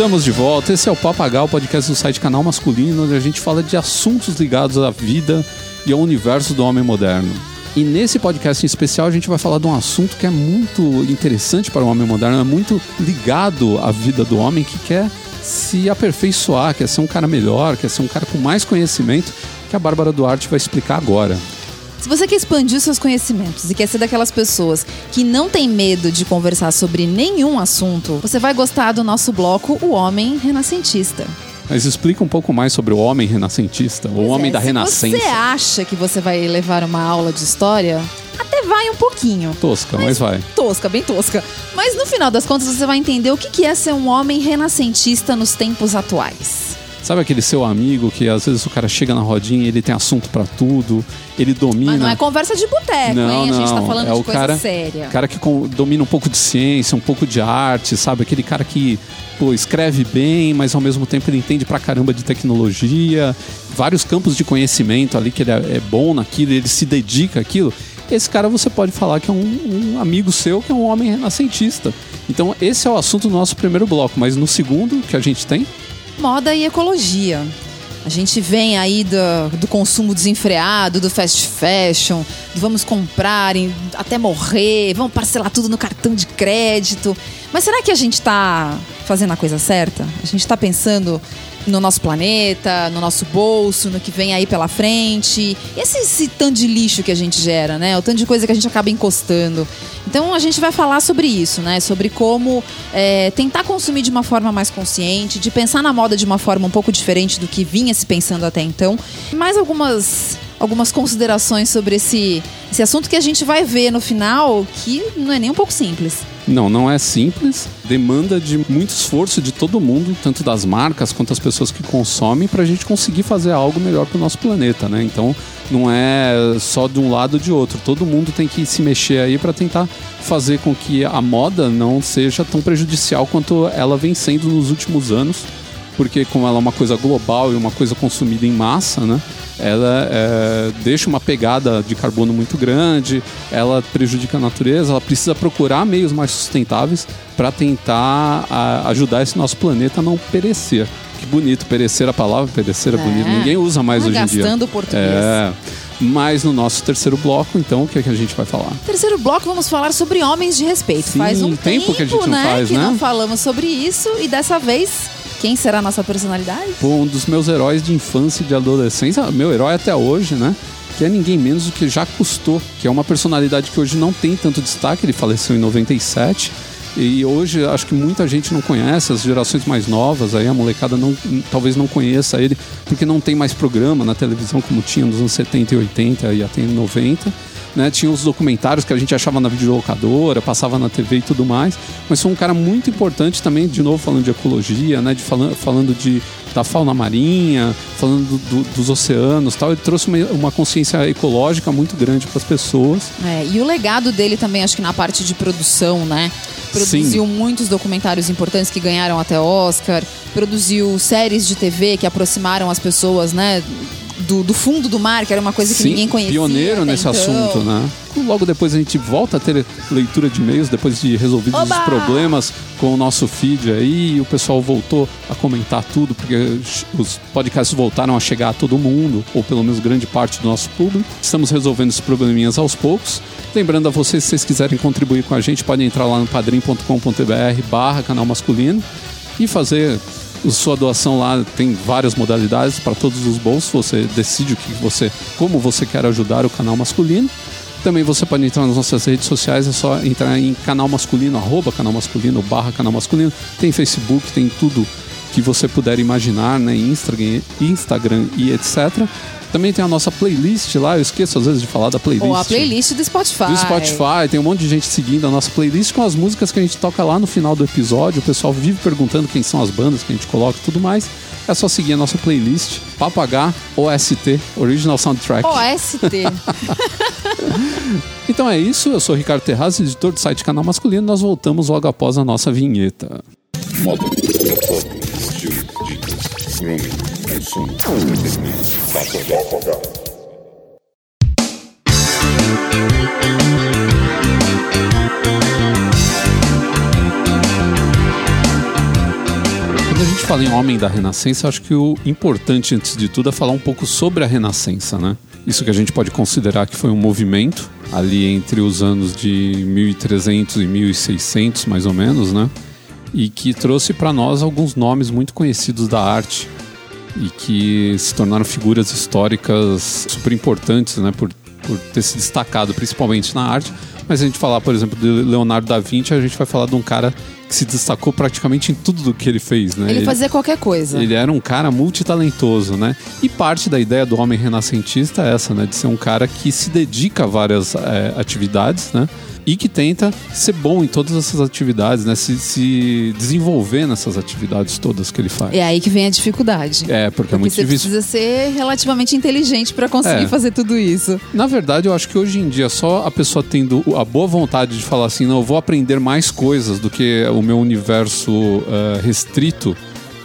estamos de volta. Esse é o Papagal, podcast do site Canal Masculino, onde a gente fala de assuntos ligados à vida e ao universo do homem moderno. E nesse podcast em especial a gente vai falar de um assunto que é muito interessante para o homem moderno, é muito ligado à vida do homem que quer se aperfeiçoar, quer ser um cara melhor, quer ser um cara com mais conhecimento, que a Bárbara Duarte vai explicar agora. Se você quer expandir seus conhecimentos e quer ser daquelas pessoas que não tem medo de conversar sobre nenhum assunto, você vai gostar do nosso bloco O Homem Renascentista. Mas explica um pouco mais sobre o homem renascentista, o homem é, da renascença. Se você acha que você vai levar uma aula de história, até vai um pouquinho. Tosca, mas, mas vai. Tosca, bem tosca. Mas no final das contas você vai entender o que é ser um homem renascentista nos tempos atuais. Sabe aquele seu amigo que às vezes o cara chega na rodinha, ele tem assunto para tudo, ele domina. Mas não é conversa de boteco, não, hein? Não, a gente tá falando é de o coisa cara, séria. cara que domina um pouco de ciência, um pouco de arte, sabe? Aquele cara que pô, escreve bem, mas ao mesmo tempo ele entende pra caramba de tecnologia, vários campos de conhecimento ali que ele é, é bom naquilo, ele se dedica àquilo. Esse cara você pode falar que é um, um amigo seu, que é um homem renascentista. Então, esse é o assunto do nosso primeiro bloco, mas no segundo que a gente tem moda e ecologia. A gente vem aí do, do, consumo desenfreado, do fast fashion, do vamos comprar em, até morrer, vamos parcelar tudo no cartão de crédito. Mas será que a gente está fazendo a coisa certa? A gente está pensando no nosso planeta, no nosso bolso, no que vem aí pela frente. E esse, esse tanto de lixo que a gente gera, né? O tanto de coisa que a gente acaba encostando. Então a gente vai falar sobre isso, né? Sobre como é, tentar consumir de uma forma mais consciente, de pensar na moda de uma forma um pouco diferente do que vinha se pensando até então. Mais algumas algumas considerações sobre esse, esse assunto que a gente vai ver no final, que não é nem um pouco simples. Não, não é simples. Demanda de muito esforço de todo mundo, tanto das marcas quanto das pessoas que consomem, para a gente conseguir fazer algo melhor para o nosso planeta, né? Então, não é só de um lado ou de outro. Todo mundo tem que se mexer aí para tentar fazer com que a moda não seja tão prejudicial quanto ela vem sendo nos últimos anos, porque como ela é uma coisa global e uma coisa consumida em massa, né? ela é, deixa uma pegada de carbono muito grande, ela prejudica a natureza, ela precisa procurar meios mais sustentáveis para tentar a, ajudar esse nosso planeta a não perecer. Que bonito, perecer a palavra, perecer é, é bonito, ninguém usa mais hoje em dia. Gastando o português. É. Mas no nosso terceiro bloco, então, o que, é que a gente vai falar? Terceiro bloco, vamos falar sobre homens de respeito. Sim, faz um tempo, tempo que a gente né, não faz, que né? não falamos sobre isso e dessa vez quem será a nossa personalidade? Pô, um dos meus heróis de infância e de adolescência, meu herói até hoje, né? Que é ninguém menos do que Jacques Cousteau, que é uma personalidade que hoje não tem tanto destaque, ele faleceu em 97. E hoje acho que muita gente não conhece, as gerações mais novas, aí a molecada não, talvez não conheça ele, porque não tem mais programa na televisão como tinha nos anos 70 e 80 e até 90 né? Tinha os documentários que a gente achava na videolocadora, passava na TV e tudo mais. Mas foi um cara muito importante também, de novo falando de ecologia, né? De falando, falando de, da fauna marinha, falando do, do, dos oceanos tal. Ele trouxe uma, uma consciência ecológica muito grande para as pessoas. É, e o legado dele também, acho que na parte de produção, né? Produziu Sim. muitos documentários importantes que ganharam até Oscar, produziu séries de TV que aproximaram as pessoas, né? Do, do, fundo do mar, que era uma coisa que Sim, ninguém conhecia. Pioneiro nesse então. assunto, né? Logo depois a gente volta a ter leitura de e-mails, depois de resolvidos Oba! os problemas com o nosso feed aí, e o pessoal voltou a comentar tudo, porque os podcasts voltaram a chegar a todo mundo, ou pelo menos grande parte do nosso público. Estamos resolvendo esses probleminhas aos poucos. Lembrando a vocês, se vocês quiserem contribuir com a gente, podem entrar lá no padrim.com.br barra canal masculino e fazer sua doação lá tem várias modalidades para todos os bolsos. Você decide o que você, como você quer ajudar o canal masculino. Também você pode entrar nas nossas redes sociais, é só entrar em canal masculino, arroba canal masculino, barra canal masculino. Tem Facebook, tem tudo que você puder imaginar, né? Instagram, Instagram e etc. Também tem a nossa playlist lá, eu esqueço às vezes de falar da playlist. Ou a playlist do Spotify. Do Spotify, tem um monte de gente seguindo a nossa playlist com as músicas que a gente toca lá no final do episódio. O pessoal vive perguntando quem são as bandas que a gente coloca e tudo mais. É só seguir a nossa playlist, Papagá OST, Original Soundtrack. OST. então é isso, eu sou Ricardo Terraz, editor do site Canal Masculino. Nós voltamos logo após a nossa vinheta. Modo, dicas, grooming consumo. fala em homem da Renascença, acho que o importante, antes de tudo, é falar um pouco sobre a Renascença, né? Isso que a gente pode considerar que foi um movimento ali entre os anos de 1300 e 1600, mais ou menos, né? E que trouxe para nós alguns nomes muito conhecidos da arte e que se tornaram figuras históricas super importantes, né? Por, por ter se destacado principalmente na arte. Mas a gente falar, por exemplo, de Leonardo da Vinci, a gente vai falar de um cara que se destacou praticamente em tudo do que ele fez, né? Ele, fazia qualquer coisa. Ele era um cara multitalentoso, né? E parte da ideia do homem renascentista é essa, né? De ser um cara que se dedica a várias é, atividades, né? e que tenta ser bom em todas essas atividades, né? Se, se, desenvolver nessas atividades todas que ele faz. É aí que vem a dificuldade. É, porque, é porque é muito você difícil. precisa ser relativamente inteligente para conseguir é. fazer tudo isso. Na verdade, eu acho que hoje em dia só a pessoa tendo a boa vontade de falar assim, não, eu vou aprender mais coisas do que o meu universo uh, restrito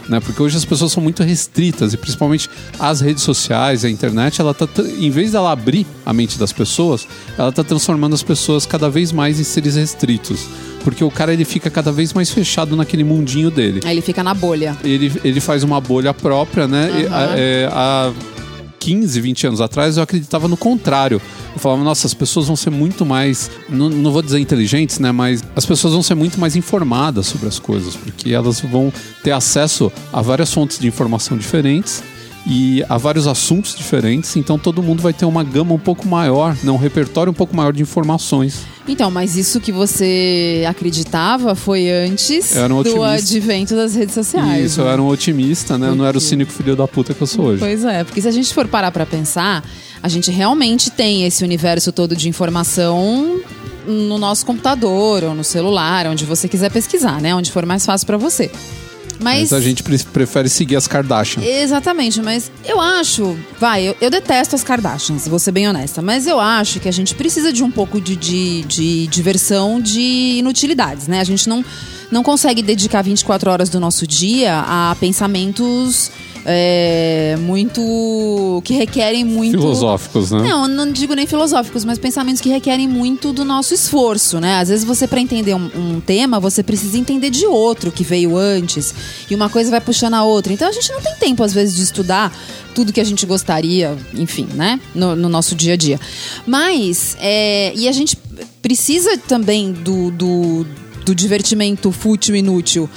né? Porque hoje as pessoas são muito restritas e principalmente as redes sociais, a internet, ela tá em vez dela abrir a mente das pessoas, ela tá transformando as pessoas cada vez mais em seres restritos. Porque o cara ele fica cada vez mais fechado naquele mundinho dele. Aí ele fica na bolha. Ele, ele faz uma bolha própria, né? Uhum. E, a, é, a 15, 20 anos atrás, eu acreditava no contrário. Eu falava, nossa, as pessoas vão ser muito mais, não, não vou dizer inteligentes, né? Mas as pessoas vão ser muito mais informadas sobre as coisas, porque elas vão ter acesso a várias fontes de informação diferentes e há vários assuntos diferentes, então todo mundo vai ter uma gama um pouco maior, né, um repertório um pouco maior de informações. Então, mas isso que você acreditava foi antes um do advento das redes sociais. Isso, né? eu era um otimista, né? Eu não era o cínico filho da puta que eu sou hoje. Pois é, porque se a gente for parar para pensar, a gente realmente tem esse universo todo de informação no nosso computador ou no celular, onde você quiser pesquisar, né? Onde for mais fácil para você. Mas, mas, a gente prefere seguir as Kardashian. Exatamente, mas eu acho. Vai, eu, eu, detesto as Kardashians, vou ser bem honesta. Mas eu acho que a gente precisa de um pouco de, de, de diversão de inutilidades, né? A gente não, não consegue dedicar 24 horas do nosso dia a pensamentos é, muito. que requerem muito. Filosóficos, né? Não, não digo nem filosóficos, mas pensamentos que requerem muito do nosso esforço, né? Às vezes você, para entender um, um, tema, você precisa entender de outro que veio antes, e uma coisa vai puxando a outra. Então a gente não tem tempo, às vezes, de estudar tudo que a gente gostaria, enfim, né? No, no nosso dia a dia. Mas, é, e a gente precisa também do, do do divertimento fútil e inútil.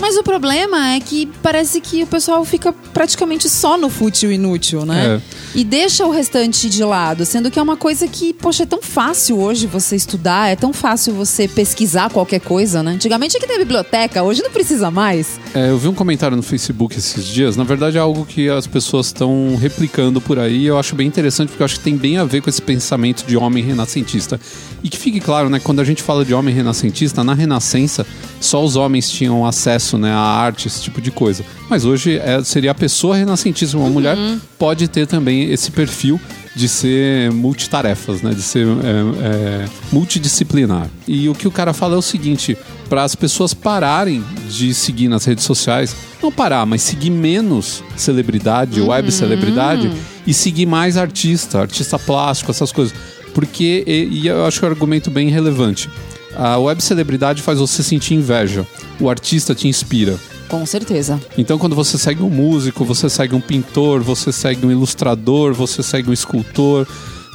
Mas o problema é que parece que o pessoal fica praticamente só no fútil inútil, né? É. E deixa o restante de lado, sendo que é uma coisa que, poxa, é tão fácil hoje você estudar, é tão fácil você pesquisar qualquer coisa, né? Antigamente aqui tem biblioteca, hoje não precisa mais. É, eu vi um comentário no Facebook esses dias, na verdade é algo que as pessoas estão replicando por aí, eu acho bem interessante porque eu acho que tem bem a ver com esse pensamento de homem renascentista. E que fique claro, né, quando a gente fala de homem renascentista, na Renascença só os homens tinham acesso né, à arte, esse tipo de coisa. Mas hoje é, seria a pessoa renascentista, uma uhum. mulher pode ter também esse perfil de ser multitarefas, né? De ser é, é, multidisciplinar. E o que o cara fala é o seguinte: para as pessoas pararem de seguir nas redes sociais, não parar, mas seguir menos celebridade, uhum. web celebridade, e seguir mais artista, artista plástico, essas coisas. Porque, e, e eu acho que é um argumento bem relevante a web celebridade faz você sentir inveja. O artista te inspira. Com certeza. Então, quando você segue um músico, você segue um pintor, você segue um ilustrador, você segue um escultor,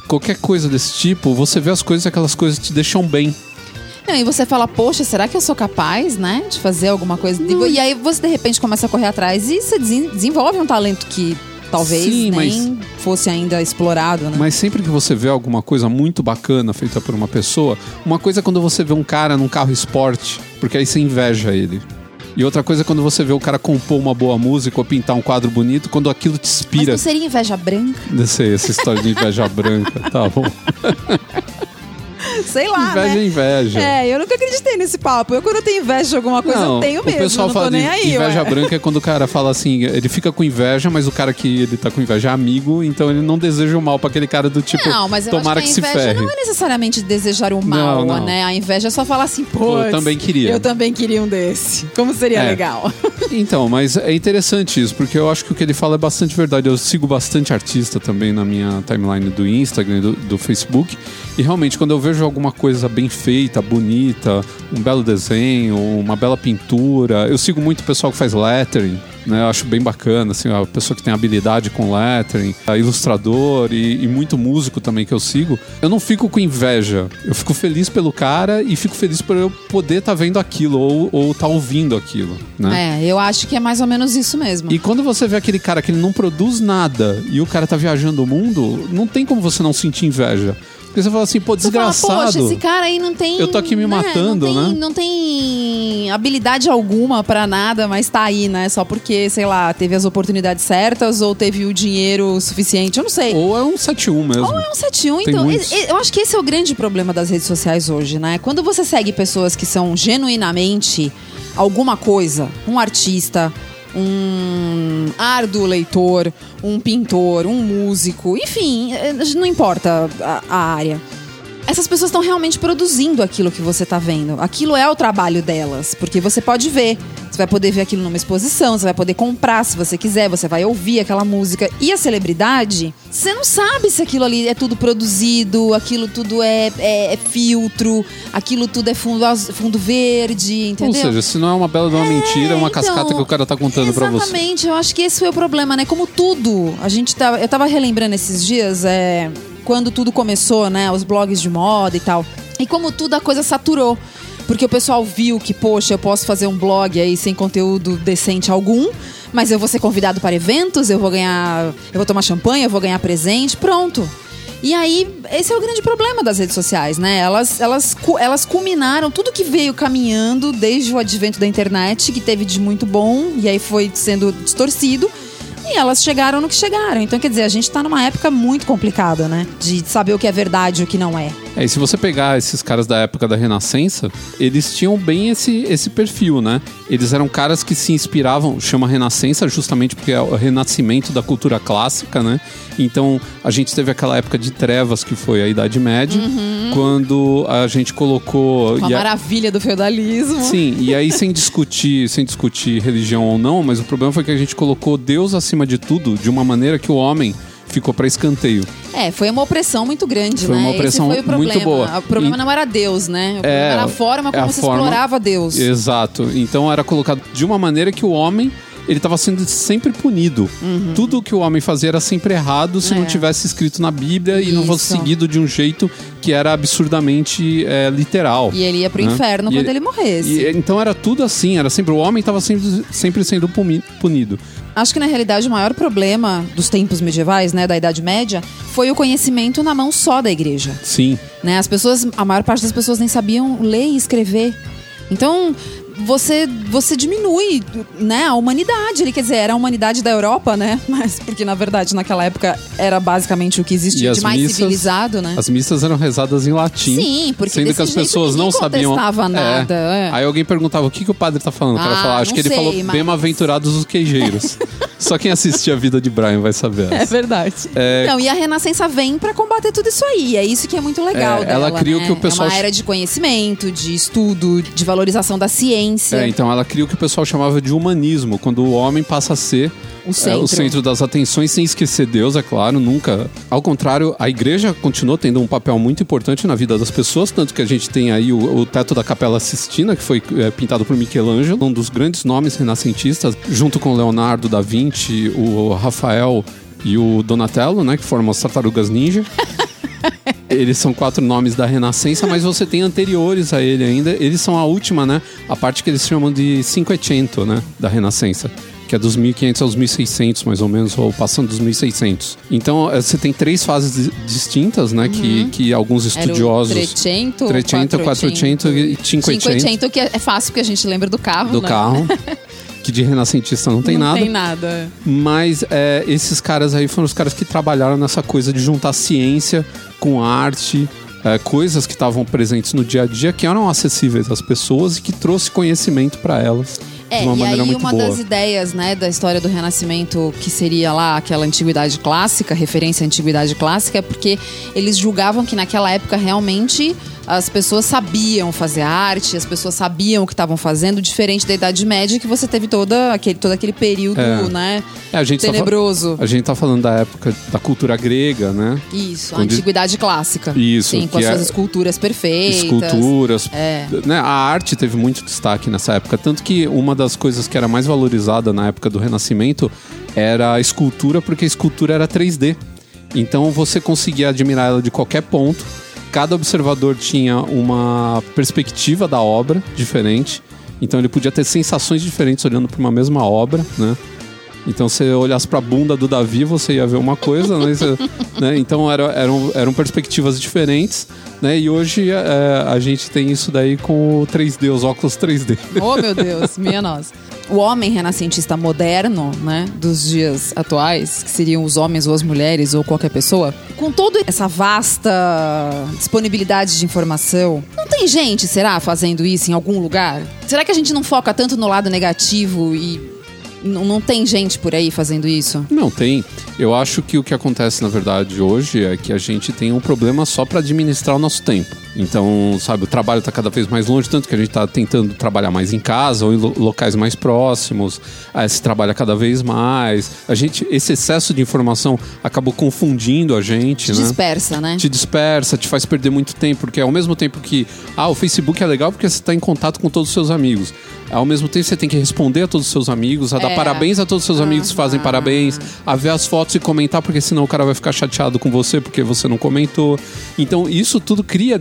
qualquer coisa desse tipo, você vê as coisas e aquelas coisas te deixam bem. e você fala, poxa, será que eu sou capaz, né, de fazer alguma coisa? Não. E aí você de repente começa a correr atrás e você desenvolve um talento que talvez Sim, nem mas, fosse ainda explorado, né? Mas sempre que você vê alguma coisa muito bacana feita por uma pessoa, uma coisa é quando você vê um cara num carro esporte, porque aí você inveja ele. E outra coisa é quando você vê o cara compor uma boa música ou pintar um quadro bonito, quando aquilo te inspira. Mas não seria inveja branca? Não sei, essa história de inveja branca, tá bom. Sei lá. Inveja né? é inveja. É, eu nunca acreditei nesse papo. Eu, quando eu tenho inveja de alguma coisa, não, eu tenho mesmo. O pessoal fala de aí, inveja ué. branca é quando o cara fala assim, ele fica com inveja, mas o cara que ele tá com inveja é amigo, então ele não deseja o mal pra aquele cara do tipo, não, mas eu tomara acho que, que se ferre. Não é necessariamente desejar o mal, não, não. né? A inveja é só falar assim, pô. Eu também queria. Eu também queria um desse. Como seria é. legal? Então, mas é interessante isso, porque eu acho que o que ele fala é bastante verdade. Eu sigo bastante artista também na minha timeline do Instagram do, do Facebook. E realmente, quando eu vejo alguma coisa bem feita, bonita, um belo desenho, uma bela pintura, eu sigo muito o pessoal que faz lettering, né? Eu acho bem bacana, assim, a pessoa que tem habilidade com lettering, ilustrador e, e, muito músico também que eu sigo. Eu não fico com inveja, eu fico feliz pelo cara e fico feliz por eu poder estar tá vendo aquilo ou, ou tá ouvindo aquilo, né? É, eu acho que é mais ou menos isso mesmo. E quando você vê aquele cara que ele não produz nada e o cara tá viajando o mundo, não tem como você não sentir inveja. Porque você fala assim, pô, desgraçado. Fala, Poxa, esse cara aí não tem. Eu tô aqui me né, matando, não tem, né? Não tem habilidade alguma para nada, mas tá aí, né? Só porque, sei lá, teve as oportunidades certas ou teve o dinheiro suficiente, eu não sei. Ou é um 71 mesmo. Ou é um 71. Tem então, muitos. eu acho que esse é o grande problema das redes sociais hoje, né? Quando você segue pessoas que são genuinamente alguma coisa, um artista, um árduo leitor, um pintor, um músico, enfim, eh, não importa a, a área essas pessoas estão realmente produzindo aquilo que você está vendo. Aquilo é o trabalho delas, porque você pode ver. Você vai poder ver aquilo numa exposição, você vai poder comprar se você quiser, você vai ouvir aquela música. E a celebridade, você não sabe se aquilo ali é tudo produzido, aquilo tudo é, é, é filtro, aquilo tudo é fundo, fundo verde, entendeu? Ou seja, se não é uma bela de uma é, mentira, é uma então, cascata que o cara tá contando para você. Exatamente, eu acho que esse foi o problema, né? Como tudo, a gente tá, eu tava relembrando esses dias, é quando tudo começou, né? Os blogs de moda e tal. E como tudo, a coisa saturou. Porque o pessoal viu que, poxa, eu posso fazer um blog aí sem conteúdo decente algum, mas eu vou ser convidado para eventos, eu vou ganhar. Eu vou tomar champanhe, eu vou ganhar presente, pronto. E aí, esse é o grande problema das redes sociais, né? Elas, elas, elas culminaram tudo que veio caminhando desde o advento da internet, que teve de muito bom, e aí foi sendo distorcido e elas chegaram no que chegaram. Então, quer dizer, a gente tá numa época muito complicada, né? De saber o que é verdade e o que não é. É, e se você pegar esses caras da época da Renascença, eles tinham bem esse, esse perfil, né? Eles eram caras que se inspiravam, chama Renascença justamente porque é o renascimento da cultura clássica, né? Então, a gente teve aquela época de trevas que foi a Idade Média, uhum. quando a gente colocou... Uma maravilha do feudalismo. Sim, e aí sem discutir, sem discutir religião ou não, mas o problema foi que a gente colocou Deus acima de tudo de uma maneira que o homem ficou para escanteio. É, foi uma opressão muito grande, foi né? Uma opressão Esse foi o muito boa. O problema e... não era Deus, né? O problema é, era a forma como é a você forma... explorava Deus. Exato. Então era colocado de uma maneira que o homem ele estava sendo sempre punido. Uhum. Tudo que o homem fazia era sempre errado se é. não tivesse escrito na Bíblia Isso. e não fosse seguido de um jeito que era absurdamente é, literal. E ele ia pro né? inferno e quando ele, ele morresse. E, então era tudo assim, era sempre o homem estava sempre, sempre sendo punido. Acho que na realidade o maior problema dos tempos medievais, né, da Idade Média, foi o conhecimento na mão só da igreja. Sim. Né, as pessoas, a maior parte das pessoas nem sabiam ler e escrever. Então, você, você diminui né, a humanidade. Ele quer dizer, era a humanidade da Europa, né? Mas porque, na verdade, naquela época era basicamente o que existia de mais missas, civilizado, né? As missas eram rezadas em latim. Sim, porque sendo que as pessoas não sabiam. É. nada. É. É. Aí alguém perguntava o que, que o padre tá falando. O cara ah, falava, acho que ele sei, falou mas... bem-aventurados os queijeiros. Só quem assistia a vida de Brian vai saber. É verdade. É... Não, e a Renascença vem para combater tudo isso aí. É isso que é muito legal. É, dela, ela criou né? que o pessoal. É uma era de conhecimento, de estudo, de valorização da ciência. É, então ela criou o que o pessoal chamava de humanismo, quando o homem passa a ser o centro. É, o centro das atenções, sem esquecer Deus, é claro, nunca. Ao contrário, a igreja continuou tendo um papel muito importante na vida das pessoas, tanto que a gente tem aí o, o teto da Capela Sistina, que foi é, pintado por Michelangelo, um dos grandes nomes renascentistas, junto com Leonardo da Vinci, o Rafael e o Donatello, né, que formam as tartarugas ninja. Eles são quatro nomes da Renascença, mas você tem anteriores a ele ainda. Eles são a última, né? A parte que eles chamam de Cinquecento, né? Da Renascença que é dos 1500 aos 1600, mais ou menos, ou passando dos 1600. Então, eh, você tem três fases distintas, né, uhum. que, que alguns estudiosos... Era o trecento, trecento, quattrocento e cinquecento. Cinquecento, que é fácil, porque a gente lembra do carro, Do né? carro. que de renascentista não tem não nada. Não tem nada. Mas é, esses caras aí foram os caras que trabalharam nessa coisa de juntar ciência com arte, é, coisas que estavam presentes no dia a dia que eram acessíveis às pessoas e que trouxe conhecimento para elas. É, de uma e aí uma boa. das ideias, né, da história do Renascimento, que seria lá aquela antiguidade clássica, referência à antiguidade clássica, é porque eles julgavam que naquela época realmente as pessoas sabiam fazer arte, as pessoas sabiam o que estavam fazendo, diferente da Idade Média, que você teve toda aquele, todo aquele período, É. né? É, a gente tá tenebroso. a gente tá falando da época da cultura grega, né? Isso, a Onde- antiguidade clássica. Isso, Sim, com as suas é- esculturas perfeitas. esculturas. É. Né, a arte teve muito destaque nessa época. Tanto que uma das coisas que era mais valorizada na época do Renascimento era a escultura, porque a escultura era 3D. Então você conseguia admirar ela de qualquer ponto. Cada observador tinha uma perspectiva da obra diferente. Então ele podia ter sensações diferentes olhando para uma mesma obra, né? Então, se você olhasse pra bunda do Davi, você ia ver uma coisa, né? Você- né? Então, era- eram, eram perspectivas diferentes, né? E hoje é, a gente tem isso daí com o 3D, os óculos 3D. Oh, meu Deus, minha nossa. O homem renascentista moderno, né, dos dias atuais, que seriam os homens ou as mulheres ou qualquer pessoa, com toda essa vasta disponibilidade de informação, não tem gente, será, fazendo isso em algum lugar? Será que a gente não foca tanto no lado negativo e não, não tem gente por aí fazendo isso? Não, tem. Eu acho que o que acontece, na verdade, hoje é que a gente tem um problema só para administrar o nosso tempo. Então, sabe, o trabalho está cada vez mais longe, tanto que a gente está tentando trabalhar mais em casa ou em lo- locais mais próximos. Aí se trabalha cada vez mais. A gente, esse excesso de informação acabou confundindo a gente, né? Dispersa, né? te dispersa, te faz perder muito tempo, porque ao mesmo tempo que ah, o Facebook é legal porque você está em contato com todos os seus amigos. Ao mesmo tempo você tem que responder a todos os seus amigos, a dar É. parabéns a todos os seus amigos que fazem parabéns, a ver as fotos e comentar, porque senão o cara vai ficar chateado com você porque você não comentou. Então isso tudo cria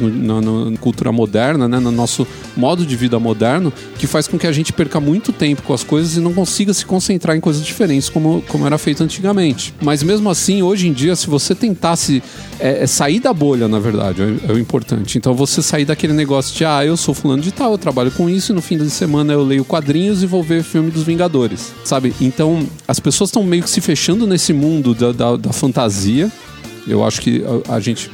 no- na, na cultura moderna, né, no nosso modo de vida moderno, que faz com que a gente perca muito tempo com as coisas e não consiga se concentrar em coisas diferentes como, como era feito antigamente. Mas mesmo assim, hoje em dia, se você tentasse é, é sair da bolha, na verdade, é, é o importante. Então você sair daquele negócio de, ah, eu sou fulano de tal, eu trabalho com isso e no fim de semana eu leio quadrinhos e vou ver filme dos Vingadores, sabe? Então as pessoas estão meio que se fechando nesse mundo da, da, da fantasia. Eu acho que a, a gente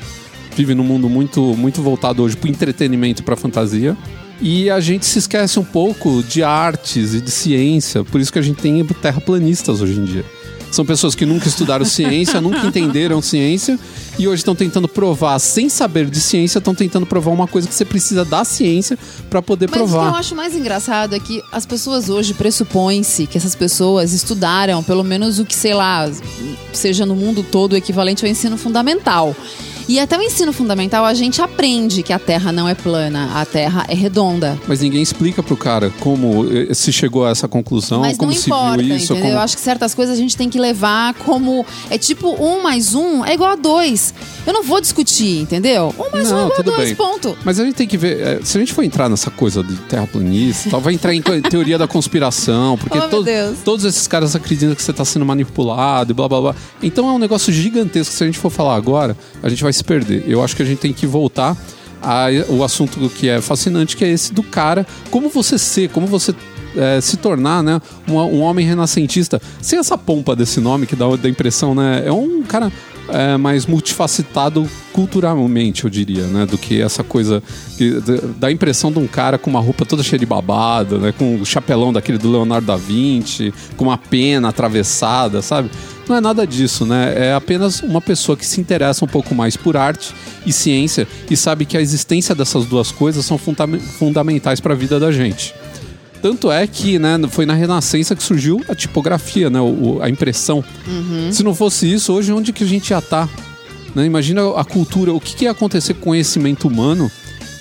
vive num mundo muito, muito voltado hoje para entretenimento e para fantasia. E a gente se esquece um pouco de artes e de ciência. Por isso que a gente tem terraplanistas hoje em dia. São pessoas que nunca estudaram ciência, nunca entenderam ciência e hoje estão tentando provar, sem saber de ciência, estão tentando provar uma coisa que você precisa da ciência para poder Mas o que eu provar. acho mais engraçado é que as pessoas hoje pressupõem-se que essas pessoas estudaram pelo menos o que, sei lá, seja no mundo todo o equivalente ao ensino fundamental. E até o ensino fundamental a gente aprende que a Terra não é plana, a Terra é redonda. Mas ninguém explica pro cara como eh, se chegou a essa conclusão, Mas como não se importa, viu isso. como- Eu acho que certas coisas a gente tem que levar como. É tipo um mais um é igual a dois. Eu não vou discutir, entendeu? Um mais um é Não, igual a dois, bem. ponto. Mas a gente tem que ver, eh, se a gente for entrar nessa coisa de terraplanista, tal, vai entrar em teoria da conspiração, porque Oh, to- todos esses caras acreditam que você está sendo manipulado e blá blá blá. Então é um negócio gigantesco. Se a gente for falar agora, a gente vai se perder. Eu acho que a gente tem que voltar ao assunto que é fascinante, que é esse do cara, como você ser, como você eh, se tornar, né, um, um homem renascentista, sem essa pompa desse nome que dá, dá impressão, né, é um cara é, mais multifacetado culturalmente, eu diria, né? Do que essa coisa que dá a impressão de um cara com uma roupa toda cheia de babado, né? Com o chapelão daquele do Leonardo da Vinci, com uma pena atravessada, sabe? Não é nada disso, né? É apenas uma pessoa que se interessa um pouco mais por arte e ciência e sabe que a existência dessas duas coisas são fundam- fundamentais para a vida da gente. Tanto é que né, foi na Renascença que surgiu a tipografia, né, o- a impressão. Se não fosse isso, hoje onde que a gente ia estar? Né? Imagina a cultura, o que, que ia acontecer com o conhecimento humano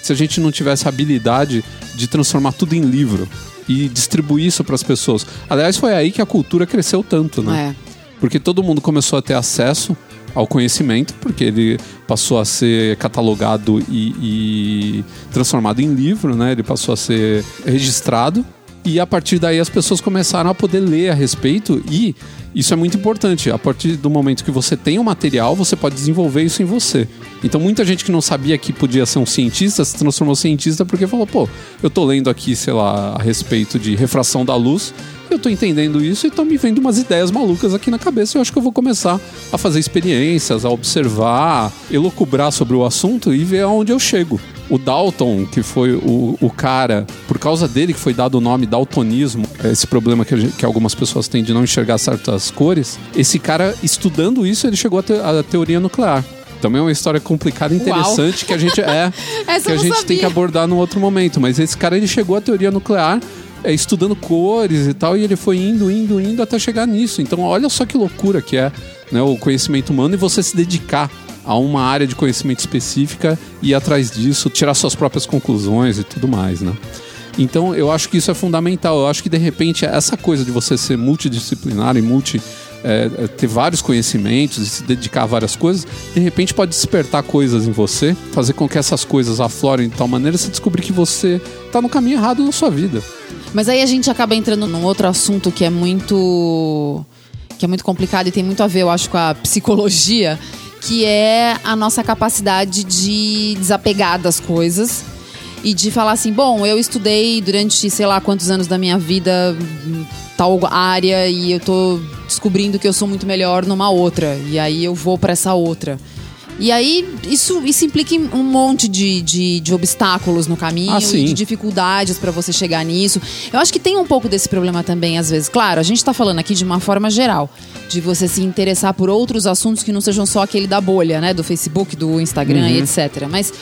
se a gente não tivesse a habilidade de transformar tudo em livro e distribuir isso para as pessoas. Aliás, foi aí que a cultura cresceu tanto, né? É. Porque todo mundo começou a ter acesso ao conhecimento, porque ele passou a ser catalogado e, e transformado em livro, né? Ele passou a ser registrado. E a partir daí as pessoas começaram a poder ler a respeito e isso é muito importante. A partir do momento que você tem o material, você pode desenvolver isso em você. Então muita gente que não sabia que podia ser um cientista se transformou em cientista porque falou, pô, eu tô lendo aqui, sei lá, a respeito de refração da luz, eu tô entendendo isso e estão me vendo umas ideias malucas aqui na cabeça. Eu acho que eu vou começar a fazer experiências, a observar, elocubrar sobre o assunto e ver aonde eu chego. O Dalton, que foi o, o cara, por causa dele que foi dado o nome daltonismo, esse problema que, gente- que algumas pessoas têm de não enxergar certas cores, esse cara, estudando isso, ele chegou à te- teoria nuclear. Também é uma história complicada e interessante que a gente é que a gente sabia. tem que abordar num outro momento. Mas esse cara ele chegou à teoria nuclear é, estudando cores e tal, e ele foi indo, indo, indo até chegar nisso. Então, olha só que loucura que é né, o conhecimento humano e você se dedicar a uma área de conhecimento específica e atrás disso, tirar suas próprias conclusões e tudo mais, né? Então, eu acho que isso é fundamental. Eu acho que, de repente, essa coisa de você ser multidisciplinar e multi. é, é, ter vários conhecimentos e se dedicar a várias coisas, de repente pode despertar coisas em você, fazer com que essas coisas aflorem de tal maneira você descobrir que você tá no caminho errado na sua vida. Mas aí a gente acaba entrando num outro assunto que é muito que é muito complicado e tem muito a ver, eu acho, com a psicologia, que é a nossa capacidade de desapegar das coisas e de falar assim, bom, eu estudei durante sei lá quantos anos da minha vida tal área e eu tô descobrindo que eu sou muito melhor numa outra e aí eu vou para essa outra. E aí, isso, isso implica um monte de, de, de obstáculos no caminho Ah, e de dificuldades para você chegar nisso. Eu acho que tem um pouco desse problema também, às vezes. Claro, a gente tá falando aqui de uma forma geral, de você se interessar por outros assuntos que não sejam só aquele da bolha, né? Do Facebook, do Instagram e etc. Mas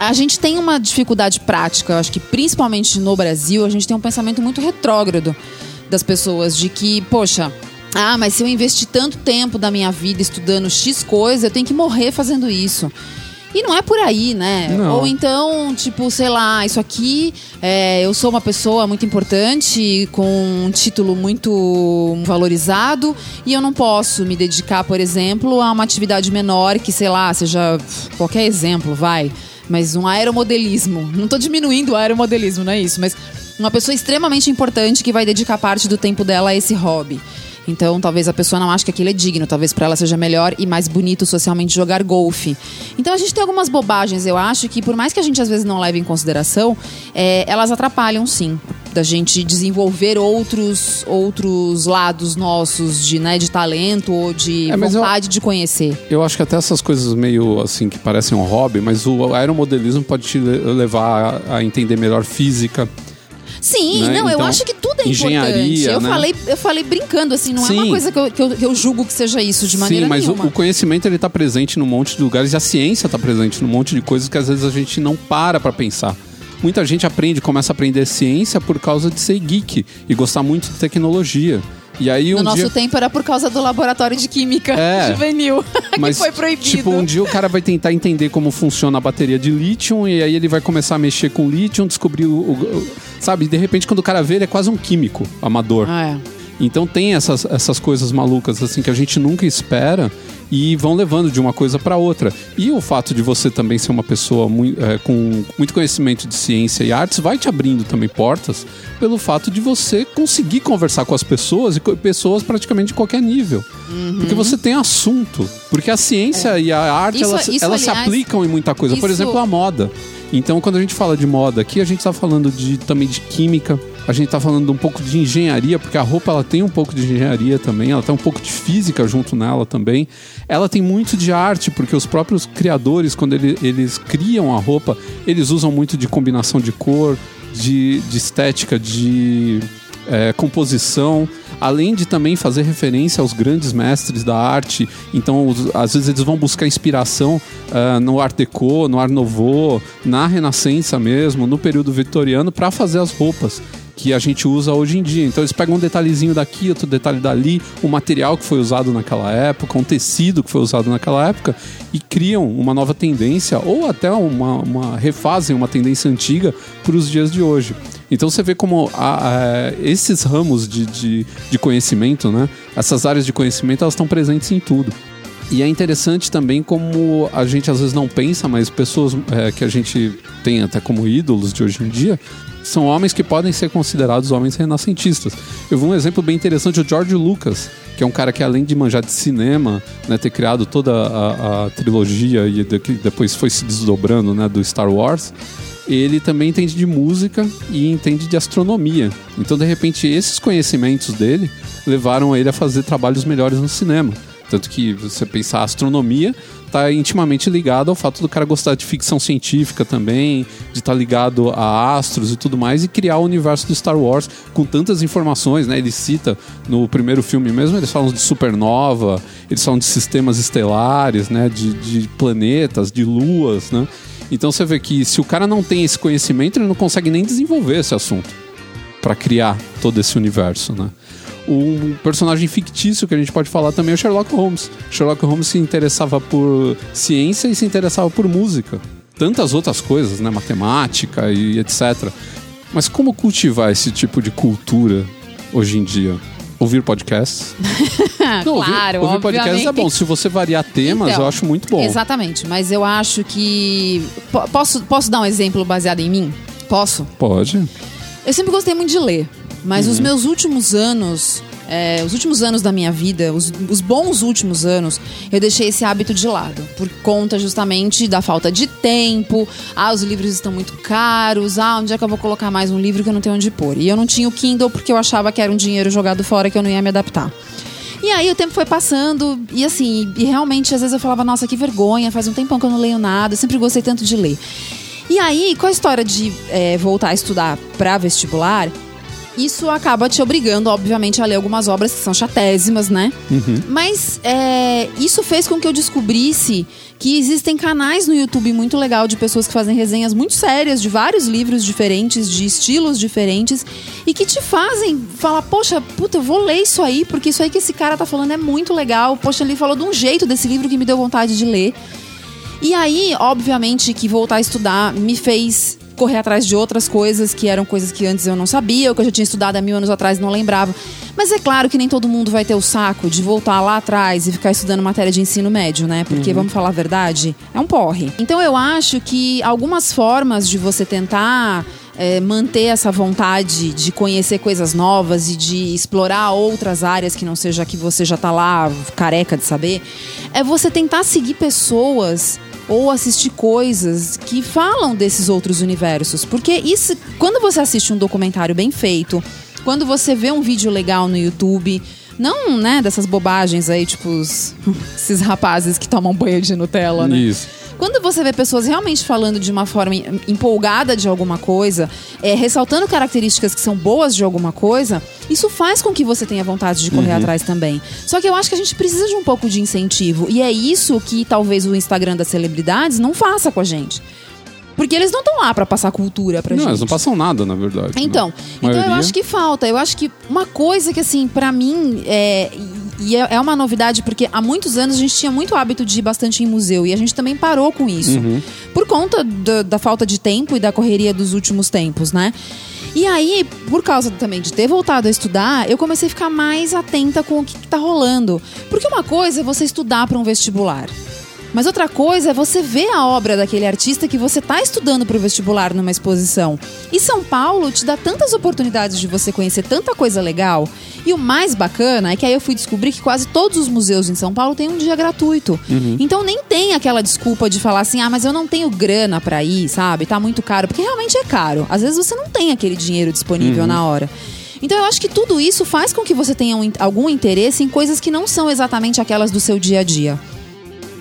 a gente tem uma dificuldade prática, eu acho que principalmente no Brasil, a gente tem um pensamento muito retrógrado das pessoas, de que, poxa. Ah, mas se eu investir tanto tempo da minha vida estudando X coisa, eu tenho que morrer fazendo isso. E não é por aí, né? Não. Ou então, tipo, sei lá, isso aqui, é, eu sou uma pessoa muito importante, com um título muito valorizado, e eu não posso me dedicar, por exemplo, a uma atividade menor que, sei lá, seja qualquer exemplo, vai. Mas um aeromodelismo. Não tô diminuindo o aeromodelismo, não é isso, mas uma pessoa extremamente importante que vai dedicar parte do tempo dela a esse hobby. Então, talvez a pessoa não ache que aquilo é digno, talvez para ela seja melhor e mais bonito socialmente jogar golfe. Então, a gente tem algumas bobagens, eu acho, que por mais que a gente às vezes não leve em consideração, é, elas atrapalham sim da gente desenvolver outros outros lados nossos de, né, de talento ou de É, mas eu- vontade de conhecer. Eu acho que até essas coisas meio assim que parecem um hobby, mas o aeromodelismo pode te le- levar a, a entender melhor física. Sim, Né? não, eu Então, acho que tudo é engenharia, importante. Eu né? falei, eu falei brincando assim, não é uma Sim. coisa que eu, que eu, que eu julgo que seja isso de maneira Sim, mas o, nenhuma. o conhecimento ele tá presente num monte de lugares e a ciência tá presente num monte de coisas que às vezes a gente não para pra pensar. Muita gente aprende, começa a aprender ciência por causa de ser geek e gostar muito de tecnologia. E aí No um nosso dia tempo era por causa do laboratório de química É. juvenil, Mas, que foi proibido. Tipo, um dia o cara vai tentar entender como funciona a bateria de lítio e aí ele vai começar a mexer com lítio, descobrir o. o- o- sabe, de repente, quando o cara vê, ele é quase um químico amador. Ah, é. Então tem essas, essas coisas malucas assim que a gente nunca espera e vão levando de uma coisa para outra. E o fato de você também ser uma pessoa é, com muito conhecimento de ciência e artes vai te abrindo também portas pelo fato de você conseguir conversar com as pessoas e com pessoas praticamente de qualquer nível. Porque você tem assunto. Porque a ciência e a arte Uhum. Isso- elas, isso, elas se aliás, aplicam em muita coisa. Por isso- exemplo, a moda. Então, quando a gente fala de moda aqui, a gente está falando de, também de química, a gente está falando um pouco de engenharia, porque a roupa ela tem um pouco de engenharia também, ela tem um pouco de física junto nela também. Ela tem muito de arte, porque os próprios criadores, quando ele- eles criam a roupa, eles usam muito de combinação de cor, de, de estética, de é, composição, além de também fazer referência aos grandes mestres da arte. Então, os- às vezes eles vão buscar inspiração ah, no Art Deco, no Art Nouveau, na Renascença mesmo, no período vitoriano, para fazer as roupas que a gente usa hoje em dia. Então eles pegam um detalhezinho daqui, outro detalhe dali, um material que foi usado naquela época, um tecido que foi usado naquela época e criam uma nova tendência ou até uma, uma refazem uma tendência antiga para os dias de hoje. Então você vê como a- a- esses ramos de, de, de conhecimento, né? Essas áreas de conhecimento, elas estão presentes em tudo. E é interessante também como a gente às vezes não pensa, mas pessoas é, que a gente tem até como ídolos de hoje em dia são homens que podem ser considerados homens renascentistas. Eu vi um exemplo bem interessante, o George Lucas, que é um cara que além de manjar de cinema, né, ter criado toda a, a trilogia e de- depois foi se desdobrando né, do Star Wars, ele também entende de música e entende de astronomia. Então, de repente, esses conhecimentos dele levaram ele a fazer trabalhos melhores no cinema. Tanto que você pensar astronomia tá intimamente ligado ao fato do cara gostar de ficção científica também, de estar tá ligado a astros e tudo mais, e criar o universo do Star Wars com tantas informações, né? Ele cita no primeiro filme mesmo, eles falam de supernova, eles falam de sistemas estelares, né? De, de planetas, de luas, né? Então você vê que se o cara não tem esse conhecimento, ele não consegue nem desenvolver esse assunto para criar todo esse universo, né? Um personagem fictício que a gente pode falar também é o Sherlock Holmes. Sherlock Holmes se interessava por ciência e se interessava por música. Tantas outras coisas, né? Matemática e etc. Mas como cultivar esse tipo de cultura hoje em dia? Ouvir podcasts? Não, claro, ouvir, ouvir podcasts é bom. Se você variar temas, então, eu acho muito bom. Exatamente, mas eu acho que. Posso, posso dar um exemplo baseado em mim? Posso? Pode. Eu sempre gostei muito de ler. Mas uhum. os meus últimos anos, é, os últimos anos da minha vida, os, os, bons últimos anos, eu deixei esse hábito de lado. Por conta justamente da falta de tempo. Ah, os livros estão muito caros. Ah, onde é que eu vou colocar mais um livro que eu não tenho onde pôr? E eu não tinha o Kindle porque eu achava que era um dinheiro jogado fora que eu não ia me adaptar. E aí o tempo foi passando e assim, e realmente às vezes eu falava, nossa, que vergonha, faz um tempão que eu não leio nada, eu sempre gostei tanto de ler. E aí, com a história de é, voltar a estudar para vestibular, isso acaba te obrigando, obviamente, a ler algumas obras que são chatésimas, né? Uhum. Mas é, isso fez com que eu descobrisse que existem canais no YouTube muito legal de pessoas que fazem resenhas muito sérias de vários livros diferentes, de estilos diferentes, e que te fazem falar, poxa, puta, eu vou ler isso aí, porque isso aí que esse cara tá falando é muito legal. Poxa, ele falou de um jeito desse livro que me deu vontade de ler. E aí, obviamente, que voltar a estudar me fez correr atrás de outras coisas que eram coisas que antes eu não sabia, ou que eu já tinha estudado há mil anos atrás e não lembrava. Mas é claro que nem todo mundo vai ter o saco de voltar lá atrás e ficar estudando matéria de ensino médio, né? Porque, uhum. vamos falar a verdade, é um porre. Então eu acho que algumas formas de você tentar é, manter essa vontade de conhecer coisas novas e de explorar outras áreas que não seja que você já tá lá careca de saber, é você tentar seguir pessoas ou assistir coisas que falam desses outros universos. Porque isso, quando você assiste um documentário bem feito, quando você vê um vídeo legal no YouTube, não, né, dessas bobagens aí, tipo os, esses rapazes que tomam banho de Nutella, né? Isso. Quando você vê pessoas realmente falando de uma forma empolgada de alguma coisa, é, ressaltando características que são boas de alguma coisa, isso faz com que você tenha vontade de correr uhum. atrás também. Só que eu acho que a gente precisa de um pouco de incentivo. E é isso que talvez o Instagram das celebridades não faça com a gente. Porque eles não estão lá para passar cultura pra não, gente. Não, eles não passam nada, na verdade. Né? Então, então eu acho que falta. Eu acho que uma coisa que, assim, para mim, é, e é, é, uma novidade porque há muitos anos a gente tinha muito hábito de ir bastante em museu e a gente também parou com isso. Uhum. Por conta do, da falta de tempo e da correria dos últimos tempos, né? E aí, por causa também de ter voltado a estudar, eu comecei a ficar mais atenta com o que, está rolando. Porque uma coisa é você estudar para um vestibular. Mas outra coisa é você ver a obra daquele artista que você está estudando para o vestibular numa exposição. E São Paulo te dá tantas oportunidades de você conhecer tanta coisa legal. E o mais bacana é que aí eu fui descobrir que quase todos os museus em São Paulo têm um dia gratuito. Uhum. Então nem tem aquela desculpa de falar assim: ah, mas eu não tenho grana para ir, sabe? Tá muito caro. Porque realmente é caro. Às vezes você não tem aquele dinheiro disponível uhum. na hora. Então eu acho que tudo isso faz com que você tenha um, algum interesse em coisas que não são exatamente aquelas do seu dia a dia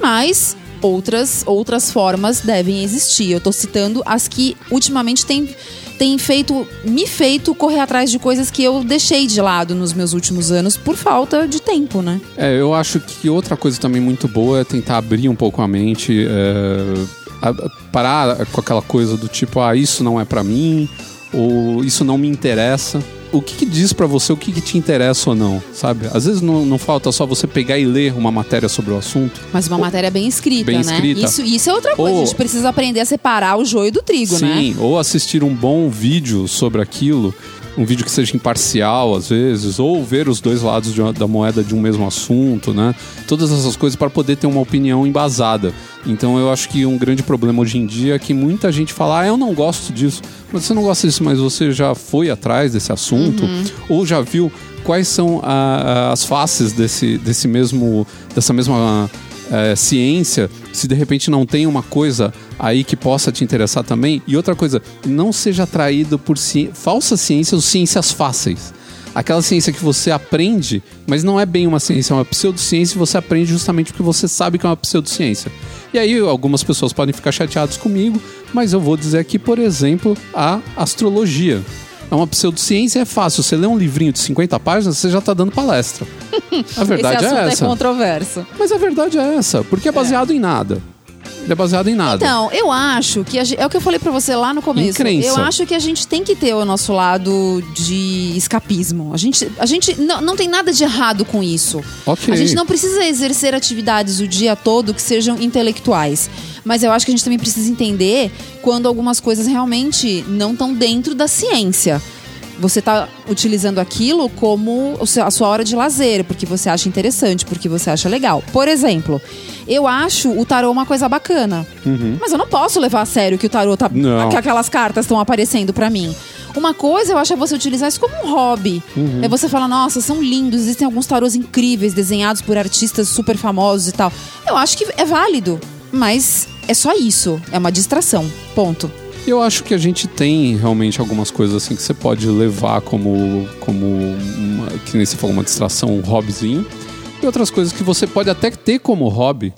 mas outras, outras formas devem existir. Eu estou citando as que ultimamente têm tem feito, me feito correr atrás de coisas que eu deixei de lado nos meus últimos anos por falta de tempo, né? É, eu acho que outra coisa também muito boa é tentar abrir um pouco a mente, é, parar com aquela coisa do tipo, ah, isso não é para mim, ou isso não me interessa o que, que diz para você o que, que, te interessa ou não, sabe? Às vezes não, não, falta só você pegar e ler uma matéria sobre o assunto. Mas uma ou, matéria bem escrita, bem né? Escrita. Isso, isso é outra coisa. Ou, a gente precisa aprender a separar o joio do trigo, sim, né? Sim, ou assistir um bom vídeo sobre aquilo um vídeo que seja imparcial às vezes, ou ver os dois lados de, da moeda de um mesmo assunto, né? Todas essas coisas para poder ter uma opinião embasada. Então eu acho que um grande problema hoje em dia é que muita gente fala, ah, eu não gosto disso. Mas você não gosta disso, mas você já foi atrás desse assunto, uhum. ou já viu quais são a, as faces desse, desse mesmo, dessa mesma é, ciência, se de repente não tem uma coisa aí que possa te interessar também. E outra coisa, não seja atraído por ci falsas ciências ou ciências fáceis. aquela ciência que você aprende, mas não é bem uma ciência, é uma pseudociência e você aprende justamente porque você sabe que é uma pseudociência. E aí algumas pessoas podem ficar chateadas comigo, mas eu vou dizer aqui, por exemplo, a astrologia. É uma pseudociência, é fácil. Você lê um livrinho de 50 páginas, você já está dando palestra. A verdade é assunto essa. é controverso. Mas a verdade é essa, porque é baseado em nada. É baseado em nada. Então, eu acho que a gen- é o que eu falei pra você lá no começo. crença. Eu acho que a gente tem que ter o nosso lado de escapismo. A gente, a gente não, não tem nada de errado com isso. Ok. A gente não precisa exercer atividades o dia todo que sejam intelectuais. Mas eu acho que a gente também precisa entender quando algumas coisas realmente não estão dentro da ciência. Você está utilizando aquilo como a sua hora de lazer, porque você acha interessante, porque você acha legal. Por exemplo, eu acho o tarô uma coisa bacana. Mas eu não posso levar a sério que o tarô tá. Não. que aquelas cartas estão aparecendo pra mim. Uma coisa eu acho é você utilizar isso como um hobby. É você falar, nossa, são lindos, existem alguns tarôs incríveis, desenhados por artistas super famosos e tal. Eu acho que é válido. Mas é só isso. É uma distração. Ponto. Eu acho que a gente tem realmente algumas coisas assim que você pode levar como, como uma, que nem você falou, uma distração, um hobbyzinho. E outras coisas que você pode até ter como hobby,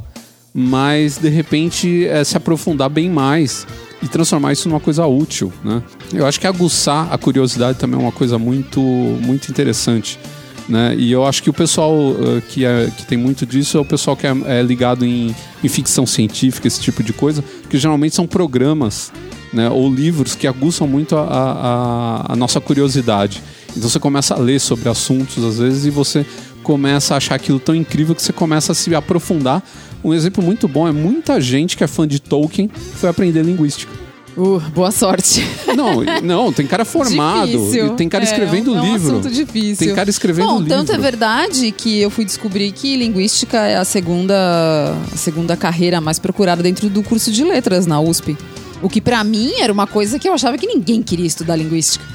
mas de repente é, se aprofundar bem mais e transformar isso numa coisa útil, né? Eu acho que aguçar a curiosidade também é uma coisa muito, muito interessante. Né? E eu acho que o pessoal eh, que, é, que tem muito disso é o pessoal que é, é ligado em, em ficção científica, esse tipo de coisa, que geralmente são programas né, ou livros que aguçam muito a, a, a nossa curiosidade. Então você começa a ler sobre assuntos às vezes e você começa a achar aquilo tão incrível que você começa a se aprofundar. Um exemplo muito bom é muita gente que é fã de Tolkien foi aprender linguística. Uh, boa sorte. Não, não, tem cara formado, Difícil. tem cara É, escrevendo é um livro. assunto difícil. Tem cara escrevendo Bom, livro. tanto é verdade que eu fui descobrir que linguística é a segunda, a segunda carreira mais procurada dentro do curso de letras na USP. O que pra mim era uma coisa que eu achava que ninguém queria estudar linguística.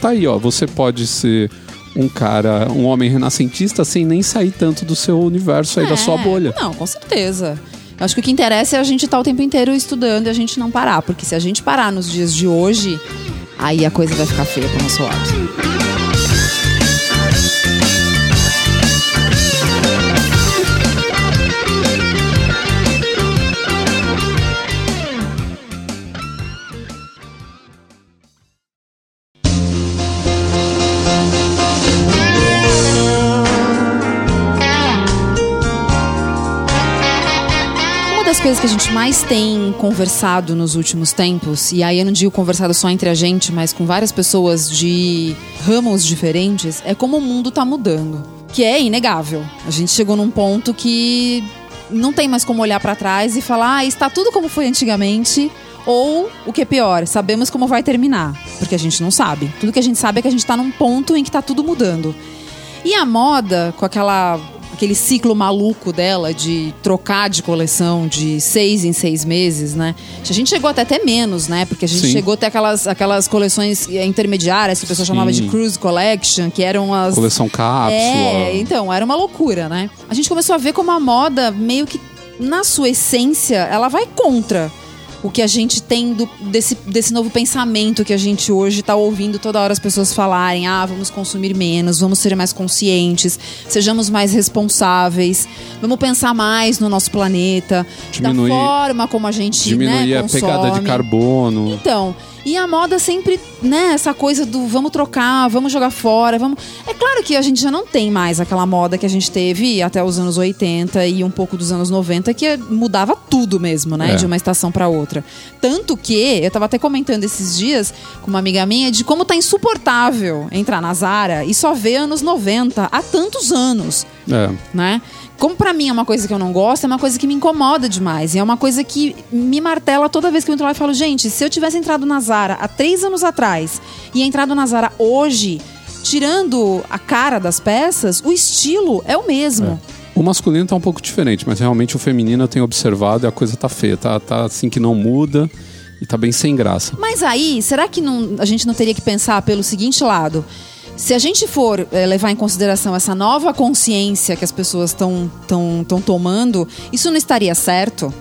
Tá aí, ó. Você pode ser um cara, um homem renascentista sem nem sair tanto do seu universo aí, da sua É, bolha. Não, com certeza. Eu acho que o que interessa é a gente estar o tempo inteiro estudando e a gente não parar. Porque se a gente parar nos dias de hoje, aí a coisa vai ficar feia pro nosso lado. Das coisas que a gente mais tem conversado nos últimos tempos, e aí eu não digo conversado só entre a gente, mas com várias pessoas de ramos diferentes, é como o mundo tá mudando. Que é inegável. A gente chegou num ponto que não tem mais como olhar pra trás e falar, ah, está tudo como foi antigamente. Ou, o que é pior, sabemos como vai terminar. Porque a gente não sabe. Tudo que a gente sabe é que a gente tá num ponto em que tá tudo mudando. E a moda, com aquela aquele ciclo maluco dela de trocar de coleção de seis em seis meses, né? A gente chegou até até menos, né? Porque a gente Sim. chegou até aquelas, aquelas coleções eh, intermediárias que o pessoal chamava de Sim. Cruise Collection, que eram as. Coleção cápsula. É, então, era uma loucura, né? A gente começou a ver como a moda, meio que na sua essência, ela vai contra o que a gente tem do- desse, desse novo pensamento que a gente hoje tá ouvindo toda hora as pessoas falarem: ah, vamos consumir menos, vamos ser mais conscientes, sejamos mais responsáveis, vamos pensar mais no nosso planeta, Diminuir- da forma como a gente Diminuir né, a pegada de carbono. Então, e a moda sempre, né, essa coisa do vamos trocar, vamos jogar fora, vamos. É claro que a gente já não tem mais aquela moda que a gente teve até os anos 80 e um pouco dos anos 90 que mudava tudo mesmo, né, É. de uma estação para outra. Tanto que eu tava até comentando esses dias com uma amiga minha de como tá insuportável entrar na Zara e só ver anos 90 há tantos anos É. né? Como pra mim é uma coisa que eu não gosto, é uma coisa que me incomoda demais. E é uma coisa que me martela toda vez que eu entro lá e falo, gente, se eu tivesse entrado na Zara há três anos atrás e entrado na Zara hoje, tirando a cara das peças, o estilo é o mesmo. O masculino tá um pouco diferente, mas realmente o feminino eu tenho observado e a coisa tá feia. Tá, tá assim que não muda e tá bem sem graça. Mas aí, será que não- a gente não teria que pensar pelo seguinte lado? Se a gente for eh, levar em consideração essa nova consciência que as pessoas estão tão, tão tomando, isso não estaria certo?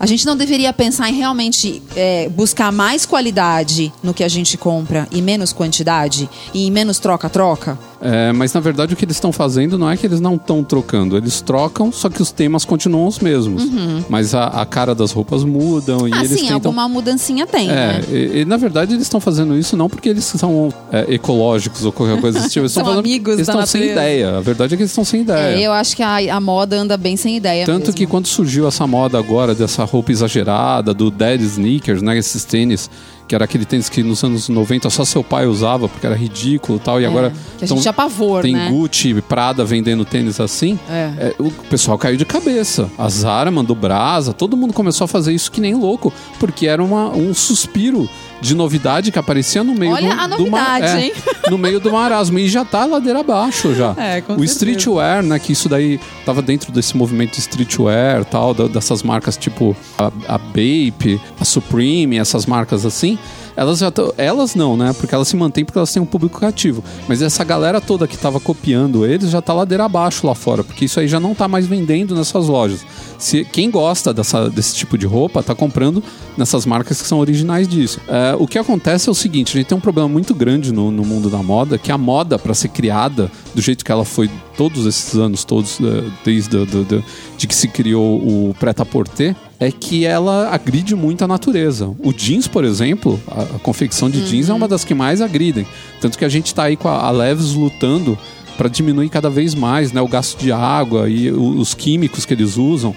A gente não deveria pensar em realmente é, buscar mais qualidade no que a gente compra e menos quantidade e em menos troca-troca? É, mas na verdade o que eles estão fazendo não é que eles não estão trocando, eles trocam, só que os temas continuam os mesmos. Mas a, a cara das roupas mudam e ah, eles sim, tentam. alguma mudancinha tem, É, né? e, e, na verdade eles estão fazendo isso não porque eles são é, ecológicos ou qualquer coisa desse tipo. Eles São fazendo amigos eles estão sem ideia. A verdade é que eles estão sem ideia. É, eu acho que a, a moda anda bem sem ideia Tanto mesmo. que quando surgiu essa moda agora dessa roupa exagerada, do dead sneakers, né? Esses tênis, que era aquele tênis que nos anos 90 só seu pai usava porque era ridículo e tal, e agora É, que a tão- gente tinha pavor, tem né? Gucci e Prada vendendo tênis assim. É. é, o pessoal caiu de cabeça. A Zara mandou brasa, todo mundo começou a fazer isso que nem louco, porque era uma, um suspiro de novidade que aparecia no meio Olha do, a do mar- é, hein? no meio do marasmo e já tá ladeira abaixo já. É, com o streetwear, né, que isso daí tava dentro desse movimento streetwear, tal, dessas marcas tipo a, a Bape, a Supreme, essas marcas assim. Elas já elas não, né? Porque elas se mantêm porque elas têm um público cativo. Mas essa galera toda que tava copiando eles já tá ladeira abaixo lá fora, porque isso aí já não tá mais vendendo nessas lojas. Se quem gosta dessa, desse tipo de roupa tá comprando nessas marcas que são originais disso. É, o que acontece é o seguinte: a gente tem um problema muito grande no, no mundo da moda, que a moda, para ser criada do jeito que ela foi todos esses anos, todos, é, desde do, do- do- de que se criou o prêt-à-porter, é que ela agride muito a natureza. O jeans, por exemplo, a, a confecção de jeans é uma das que mais agridem. Tanto que a gente tá aí com a, a Leves lutando para diminuir cada vez mais né, o gasto de água e os químicos que eles usam.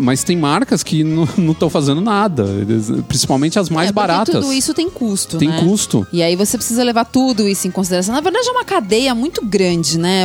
Mas tem marcas que não estão fazendo nada, principalmente as mais É, baratas. Tudo isso tem custo, Tem né? custo. E aí você precisa levar tudo isso em consideração. Na verdade, é uma cadeia muito grande, né?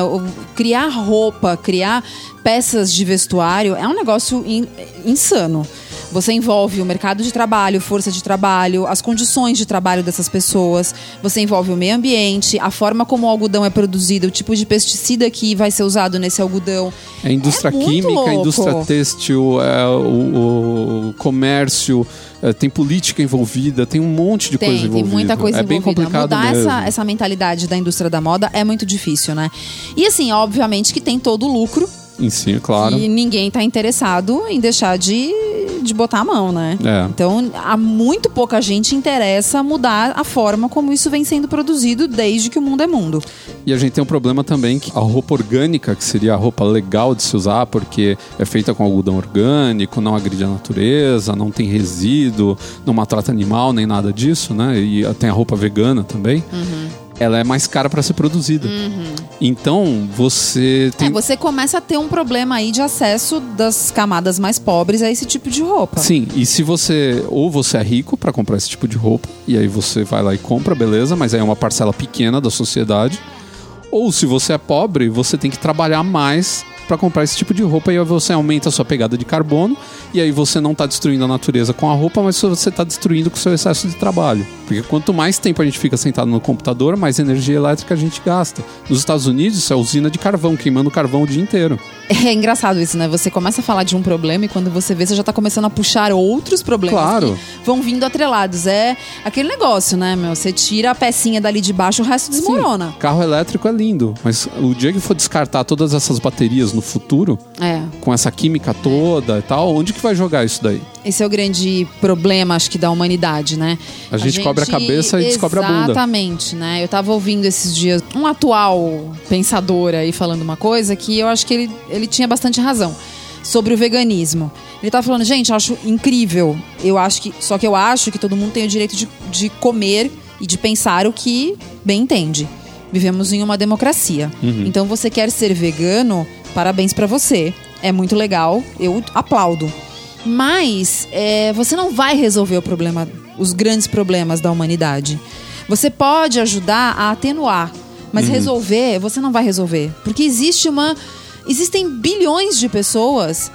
Criar roupa, criar peças de vestuário é um negócio in- insano. Você envolve o mercado de trabalho, força de trabalho, as condições de trabalho dessas pessoas. Você envolve o meio ambiente, a forma como o algodão é produzido, o tipo de pesticida que vai ser usado nesse algodão. É a indústria É química, a indústria têxtil, é, o, o comércio, é, tem política envolvida, tem um monte de Tem, coisa tem envolvida. muita coisa é bem complicado Mudar mesmo. essa, essa mentalidade da indústria da moda é muito difícil, né? E assim, obviamente que tem todo o lucro Em si, claro. e ninguém tá interessado em deixar de, de botar a mão, né? É. Então, há muito pouca gente interessa mudar a forma como isso vem sendo produzido desde que o mundo é mundo. E a gente tem um problema também que a roupa orgânica, que seria a roupa legal de se usar, porque é feita com algodão orgânico, não agride a natureza, não tem resíduo, não maltrata animal, nem nada disso, né? E tem a roupa vegana também. Ela é mais cara para ser produzida. Então, você tem É, você começa a ter um problema aí de acesso das camadas mais pobres a esse tipo de roupa. Sim, e se você. Ou você é rico para comprar esse tipo de roupa, e aí você vai lá e compra, beleza, mas aí é uma parcela pequena da sociedade. Ou se você é pobre, você tem que trabalhar mais para comprar esse tipo de roupa e aí você aumenta a sua pegada de carbono e aí você não tá destruindo a natureza com a roupa, mas você tá destruindo com o seu excesso de trabalho. Porque quanto mais tempo a gente fica sentado no computador, mais energia elétrica a gente gasta. Nos Estados Unidos, isso é usina de carvão, queimando carvão o dia inteiro. É engraçado isso, né? Você começa a falar de um problema e quando você vê, você já tá começando a puxar outros problemas Claro. que vão vindo atrelados. É aquele negócio, né, meu? Você tira a pecinha dali de baixo, o resto desmorona. Sim, carro elétrico é lindo, mas o dia que for descartar todas essas baterias no futuro, É. com essa química toda e tal, onde que vai jogar isso daí? Esse é o grande problema, acho que, da humanidade, né? A gente cobre a cabeça e descobre a bunda. Exatamente, né? Eu tava ouvindo esses dias um atual pensador aí falando uma coisa que eu acho que ele, ele tinha bastante razão sobre o veganismo. Ele tava falando, gente, eu acho incrível. Eu acho que. Só que eu acho que todo mundo tem o direito de, de comer e de pensar o que bem entende. Vivemos em uma democracia. Então você quer ser vegano, parabéns pra você. É muito legal, eu aplaudo. Mas é, você não vai resolver o problema, os grandes problemas da humanidade. Você pode ajudar a atenuar, mas resolver você não vai resolver, porque existe uma, existem bilhões de pessoas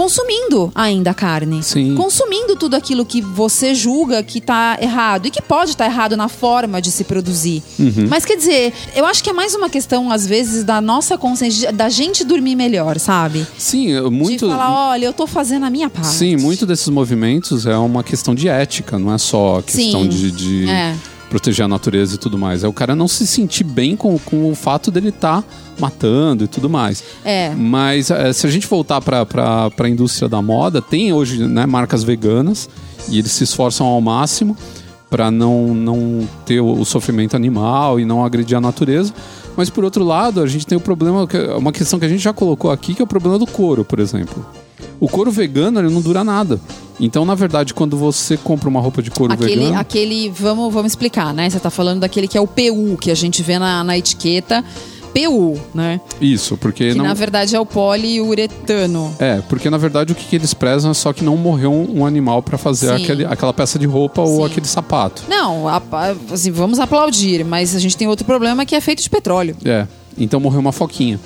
consumindo ainda a carne, Sim. consumindo tudo aquilo que você julga que tá errado e que pode estar errado na forma de se produzir. Uhum. Mas quer dizer, eu acho que é mais uma questão às vezes da nossa consciência, da gente dormir melhor, sabe? Sim, muito. De falar, olha, eu tô fazendo a minha parte. Sim, muito desses movimentos é uma questão de ética, não é só questão Sim. de, de, É. proteger a natureza e tudo mais. É o cara não se sentir bem com, com o fato dele estar tá matando e tudo mais. É. Mas é, se a gente voltar para a indústria da moda, tem hoje né, marcas veganas e eles se esforçam ao máximo para não, não ter o, o sofrimento animal e não agredir a natureza. Mas por outro lado, a gente tem o problema, uma questão que a gente já colocou aqui, que é o problema do couro, por exemplo. O couro vegano ele não dura nada. Então, na verdade, quando você compra uma roupa de couro aquele, vegano. Aquele, vamos, vamos explicar, né? Você está falando daquele que é o PU, que a gente vê na, na etiqueta. PU, né? Isso, porque. Que não... na verdade é o poliuretano. É, porque na verdade o que, que eles prezam é só que não morreu um, um animal para fazer aquele, aquela peça de roupa Sim. ou aquele sapato. Não, assim, vamos aplaudir, mas a gente tem outro problema que é feito de petróleo. É, então morreu uma foquinha.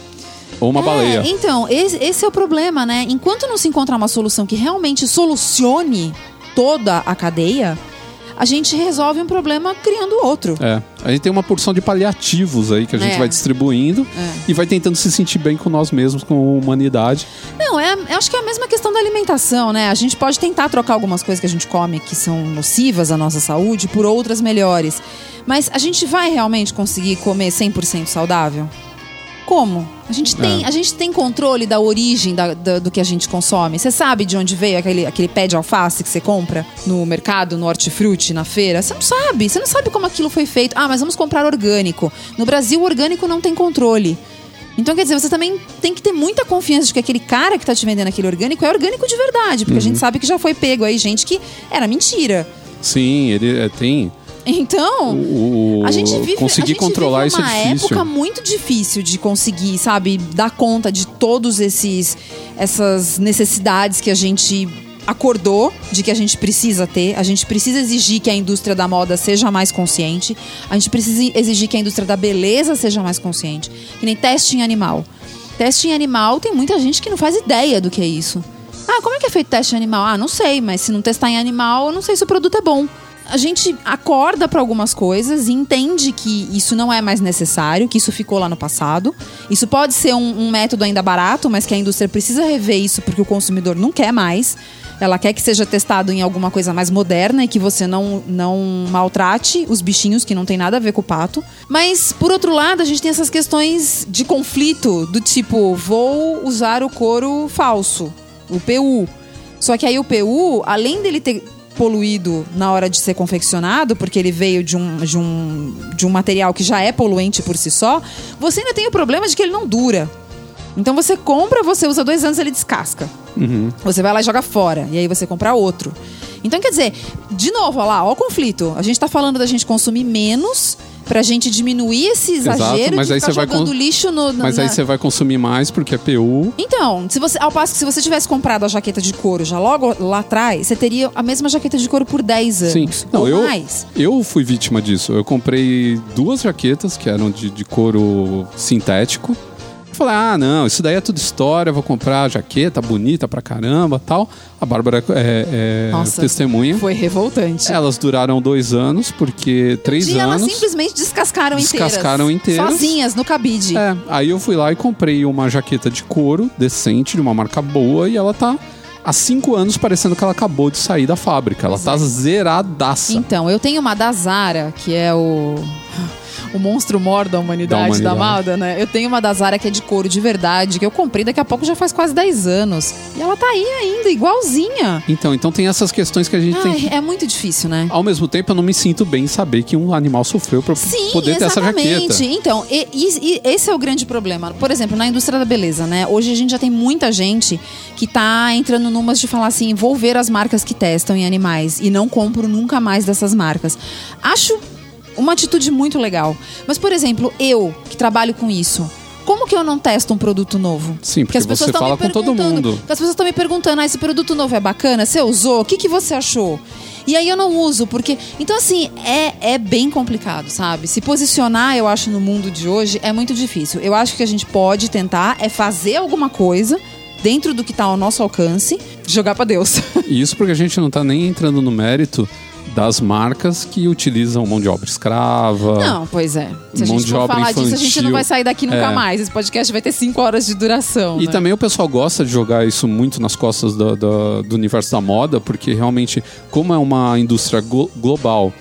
Ou uma é, baleia. Então, esse, esse é o problema, né? Enquanto não se encontrar uma solução que realmente solucione toda a cadeia, a gente resolve um problema criando outro. É. A gente tem uma porção de paliativos aí que a gente é. vai distribuindo é. e vai tentando se sentir bem com nós mesmos, com a humanidade. Não, é, acho que é a mesma questão da alimentação, né? A gente pode tentar trocar algumas coisas que a gente come que são nocivas à nossa saúde por outras melhores. Mas a gente vai realmente conseguir comer 100% saudável? Como? A gente tem, é. a gente tem controle da origem da, da, do que a gente consome. Você sabe de onde veio aquele, aquele pé de alface que você compra no mercado, no hortifruti, na feira? Você não sabe. Você não sabe como aquilo foi feito. Ah, mas vamos comprar orgânico. No Brasil, o orgânico não tem controle. Então, quer dizer, você também tem que ter muita confiança de que aquele cara que está te vendendo aquele orgânico é orgânico de verdade. Porque uhum. a gente uhum. sabe que já foi pego aí gente que era mentira. Sim, ele é, tem então, o, a gente vive, conseguir gente controlar vive uma isso é difícil. época muito difícil de conseguir, sabe, dar conta de todos esses essas necessidades que a gente acordou de que a gente precisa ter. A gente precisa exigir que a indústria da moda seja mais consciente. A gente precisa exigir que a indústria da beleza seja mais consciente. Que nem teste em animal. Teste em animal, tem muita gente que não faz ideia do que é isso. Ah, como é que é feito teste em animal? Ah, não sei, mas se não testar em animal, eu não sei se o produto é bom a gente acorda para algumas coisas e entende que isso não é mais necessário, que isso ficou lá no passado. Isso pode ser um, um, método ainda barato, mas que a indústria precisa rever isso porque o consumidor não quer mais. Ela quer que seja testado em alguma coisa mais moderna e que você não, não maltrate os bichinhos que não tem nada a ver com o pato. Mas, por outro lado, a gente tem essas questões de conflito, do tipo, vou usar o couro falso, o PU. Só que aí o PU, além dele ter poluído na hora de ser confeccionado, porque ele veio de um, de um, de um material que já é poluente por si só, você ainda tem o problema de que ele não dura. Então você compra, você usa dois anos, ele descasca. Uhum. Você vai lá e joga fora. E aí você compra outro. Então, quer dizer, de novo, olha lá, ó o conflito. A gente está falando da gente consumir menos pra gente diminuir esse exagero Exato, mas aí você jogando vai lixo no, no Mas na... aí você vai consumir mais porque é PU. Então, se você, ao passo que se você tivesse comprado a jaqueta de couro já logo lá atrás, você teria a mesma jaqueta de couro por 10 anos. Sim. Não, eu, mais. Eu fui vítima disso. Eu comprei duas jaquetas que eram de, de couro sintético. Falei, ah, não, isso daí é tudo história, vou comprar jaqueta bonita pra caramba tal. A Bárbara é, é Nossa, testemunha. Foi revoltante. Elas duraram dois anos, porque três um anos. Elas simplesmente descascaram, descascaram inteiras. inteiras. Sozinhas, no cabide. É, aí eu fui lá e comprei uma jaqueta de couro decente, de uma marca boa, e ela tá há cinco anos parecendo que ela acabou de sair da fábrica. Ela tá zeradaça. Então, eu tenho uma da Zara, que é o o monstro mor da humanidade, da, humanidade. da né? Eu tenho uma da Zara que é de couro de verdade, que eu comprei daqui a pouco já faz quase 10 anos. E ela tá aí ainda, igualzinha. Então, então tem essas questões que a gente Ai, tem. Que... É muito difícil, né? Ao mesmo tempo, eu não me sinto bem em saber que um animal sofreu pra Sim, poder ter essa jaqueta. Então, e, e, esse é o grande problema. Por exemplo, na indústria da beleza, né? Hoje a gente já tem muita gente que tá entrando numas de falar assim: vou ver as marcas que testam em animais e não compro nunca mais dessas marcas. Acho uma atitude muito legal. Mas, por exemplo, eu que trabalho com isso, como que eu não testo um produto novo? Sim, porque as pessoas você fala com todo mundo. As pessoas estão me perguntando, ah, esse produto novo é bacana? Você usou? O que, que você achou? E aí eu não uso, porque. Então, assim, é, é bem complicado, sabe? Se posicionar, eu acho, no mundo de hoje é muito difícil. Eu acho que a gente pode tentar é fazer alguma coisa dentro do que está ao nosso alcance, jogar para Deus. Isso porque a gente não está nem entrando no mérito das marcas que utilizam mão de obra escrava. Não, pois é. Se a gente for falar infantil, disso, a gente não vai sair daqui nunca é. mais. Esse podcast vai ter cinco horas de duração. E né? também o pessoal gosta de jogar isso muito nas costas do, do, do universo da moda, porque realmente, como é uma indústria global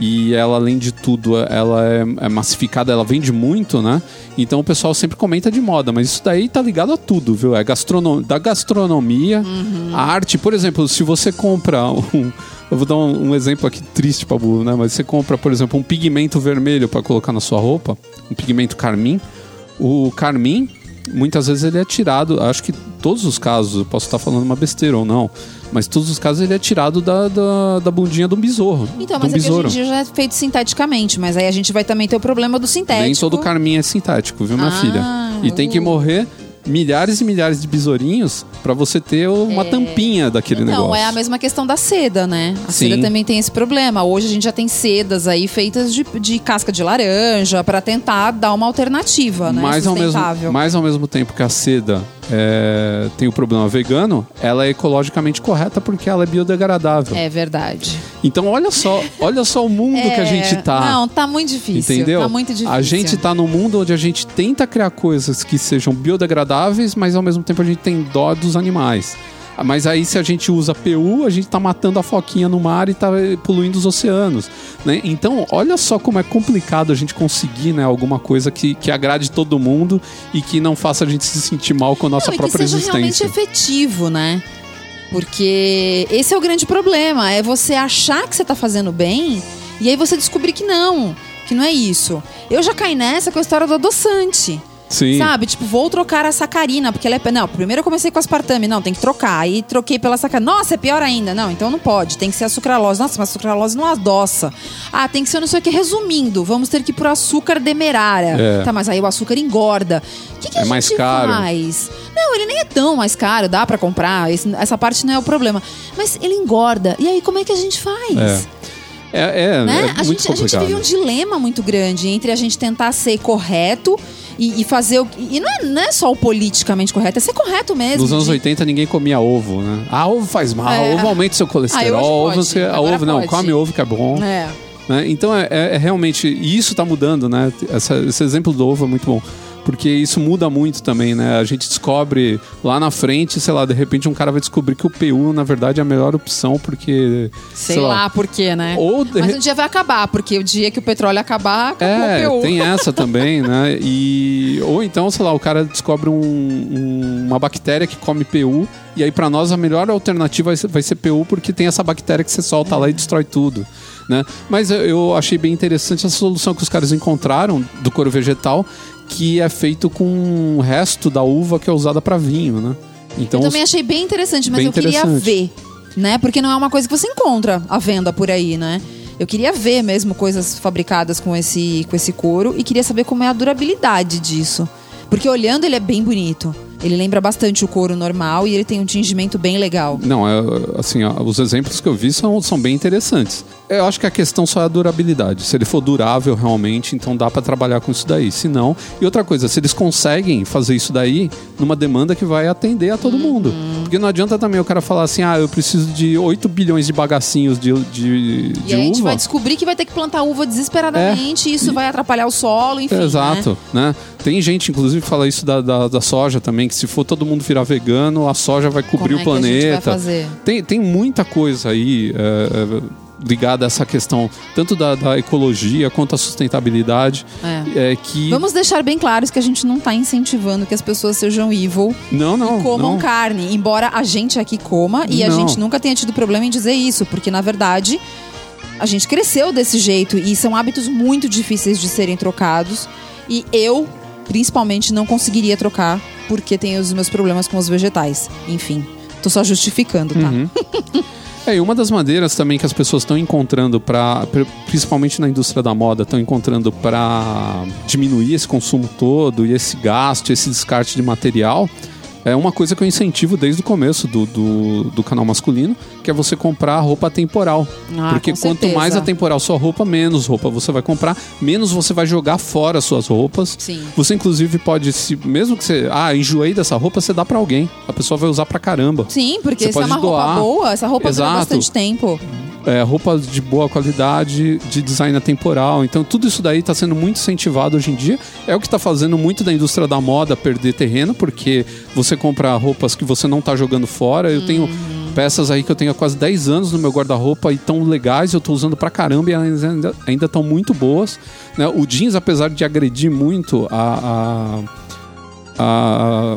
E ela, além de tudo, ela é, é massificada, ela vende muito, né? Então o pessoal sempre comenta de moda, mas isso daí tá ligado a tudo, viu? É gastrono da gastronomia, Uhum. a arte. Por exemplo, se você compra um. Eu vou dar um, um exemplo aqui triste, Pabu, né? Mas você compra, por exemplo, um pigmento vermelho para colocar na sua roupa, um pigmento carmim. O carmim, muitas vezes ele é tirado, acho que todos os casos, eu posso estar falando uma besteira ou não, mas todos os casos ele é tirado da, da, da bundinha do besouro. Então, mas é que hoje em dia já é feito sinteticamente, mas aí a gente vai também ter o problema do sintético. Nem todo carmim é sintético, viu, minha Ah, filha? E tem que uh. morrer milhares e milhares de besourinhos para você ter uma tampinha daquele Não, negócio. é a mesma questão da seda, né? A Sim. seda também tem esse problema. Hoje a gente já tem sedas aí feitas de, de casca de laranja para tentar dar uma alternativa, né? mas, ao mesmo, mas ao mesmo tempo que a seda é, tem o problema vegano, ela é ecologicamente correta porque ela é biodegradável. É verdade. Então olha só, olha só o mundo que a É, gente tá. Não, tá muito difícil. Entendeu? Tá muito difícil. A gente tá num mundo onde a gente tenta criar coisas que sejam biodegradáveis, mas ao mesmo tempo a gente tem dó dos animais. Mas aí, se a gente usa PU, a gente tá matando a foquinha no mar e tá eh, poluindo os oceanos. Né? Então, olha só como é complicado a gente conseguir né, alguma coisa que, que agrade todo mundo e que não faça a gente se sentir mal com a nossa Não, e que própria seja realmente existência. efetivo, né? Porque esse é o grande problema, é você achar que você tá fazendo bem e aí você descobrir que não, que não é isso. Eu já caí nessa com a história do adoçante. Sim. Sabe? Tipo, vou trocar a sacarina, porque ela é. Não, primeiro eu comecei com aspartame. Não, tem que trocar. Aí troquei pela sacarina. Nossa, é pior ainda. Não, então não pode. Tem que ser a sucralose. Nossa, mas a sucralose não adoça. Ah, tem que ser não sei o que. Resumindo, vamos ter que ir pro açúcar demerara. É. Tá, mas aí o açúcar engorda. O que, que a É gente mais caro. faz? Não, ele nem é tão mais caro. Dá pra comprar. Esse- essa parte não é o problema. Mas ele engorda. E aí, como é que a gente faz? É. É, é, né? é a, muito gente, a gente complicado. vive um dilema muito grande entre a gente tentar ser correto e, e fazer o. E não é, não é só o politicamente correto, é ser correto mesmo. Nos anos de- 80 ninguém comia ovo, né? Ah, ovo faz mal, É. ovo aumenta seu Ah, colesterol, ovo você, a ovo não, come ovo que é bom. É. né? Então é, é- é realmente e isso está mudando, né? Essa- esse exemplo do ovo é muito bom. Porque isso muda muito também, né? A gente descobre lá na frente, sei lá, de repente um cara vai descobrir que o PU, na verdade, é a melhor opção, porque. Sei, lá, por quê, né? Ou de Mas um dia vai acabar, porque o dia que o petróleo acabar, É, o PU. tem essa também, né? E ou então, sei lá, o cara descobre um- um- uma bactéria que come PU e aí pra nós a melhor alternativa vai ser, PU porque tem essa bactéria que você solta lá e destrói tudo, né? Mas eu- achei bem interessante essa solução que os caras encontraram do couro vegetal, que é feito com o resto da uva que é usada pra vinho, né? Então Eu também achei bem interessante, mas Bem eu queria ver, né? Porque não é uma coisa que você encontra à venda por aí, né? Eu queria ver mesmo coisas fabricadas com esse, com esse couro e queria saber como é a durabilidade disso. Porque olhando ele é bem bonito. Ele lembra bastante o couro normal e ele tem um tingimento bem legal. Não, é, assim, ó, os exemplos que eu vi são, são bem interessantes. Eu acho que a questão só é a durabilidade. Se ele for durável realmente, então dá pra trabalhar com isso daí. Se não, e outra coisa, se eles conseguem fazer isso daí numa demanda que vai atender a todo Uhum. mundo. Porque não adianta também o cara falar assim, ah, eu preciso de 8 bilhões de bagacinhos de, de, E de aí a gente vai descobrir que vai ter que plantar uva desesperadamente e isso vai atrapalhar o solo, enfim. né? Exato, né? Tem gente, inclusive, que fala isso da, da, da soja também, que se for todo mundo virar vegano, a soja vai cobrir Como é o a gente planeta. Tem, tem muita coisa aí é, é, ligada a essa questão, tanto da, da ecologia quanto a sustentabilidade, É. é, que... Vamos deixar bem claros que a gente não tá incentivando que as pessoas sejam evil Não, não, e comam não. carne. Embora a gente aqui coma e a Não. gente nunca tenha tido problema em dizer isso, porque na verdade a gente cresceu desse jeito e são hábitos muito difíceis de serem trocados. E eu, principalmente, não conseguiria trocar porque tenho os meus problemas com os vegetais. Enfim, tô só justificando, tá? Uhum. É, e uma das maneiras também que as pessoas estão encontrando para, principalmente na indústria da moda, estão encontrando para diminuir esse consumo todo e esse gasto, esse descarte de material, é uma coisa que eu incentivo desde o começo do, do, do canal masculino, que é você comprar roupa temporal. Ah, Porque quanto mais atemporal sua roupa, menos roupa você vai comprar, menos você vai jogar fora suas roupas. Sim. Você inclusive pode, se, mesmo que você, ah, enjoei dessa roupa, você dá pra alguém. A pessoa vai usar pra caramba. Sim, porque Você se é uma roupa doar. boa, essa roupa dura Exato. bastante tempo. É, roupa de boa qualidade, de design atemporal. Então, tudo isso daí está sendo muito incentivado hoje em dia. É o que está fazendo muito da indústria da moda perder terreno, porque você compra roupas que você não está jogando fora. Eu tenho Peças aí que eu tenho há quase 10 anos no meu guarda-roupa e tão legais, eu tô usando pra caramba e elas ainda, ainda estão muito boas. Né? O jeans, apesar de agredir muito a, a, a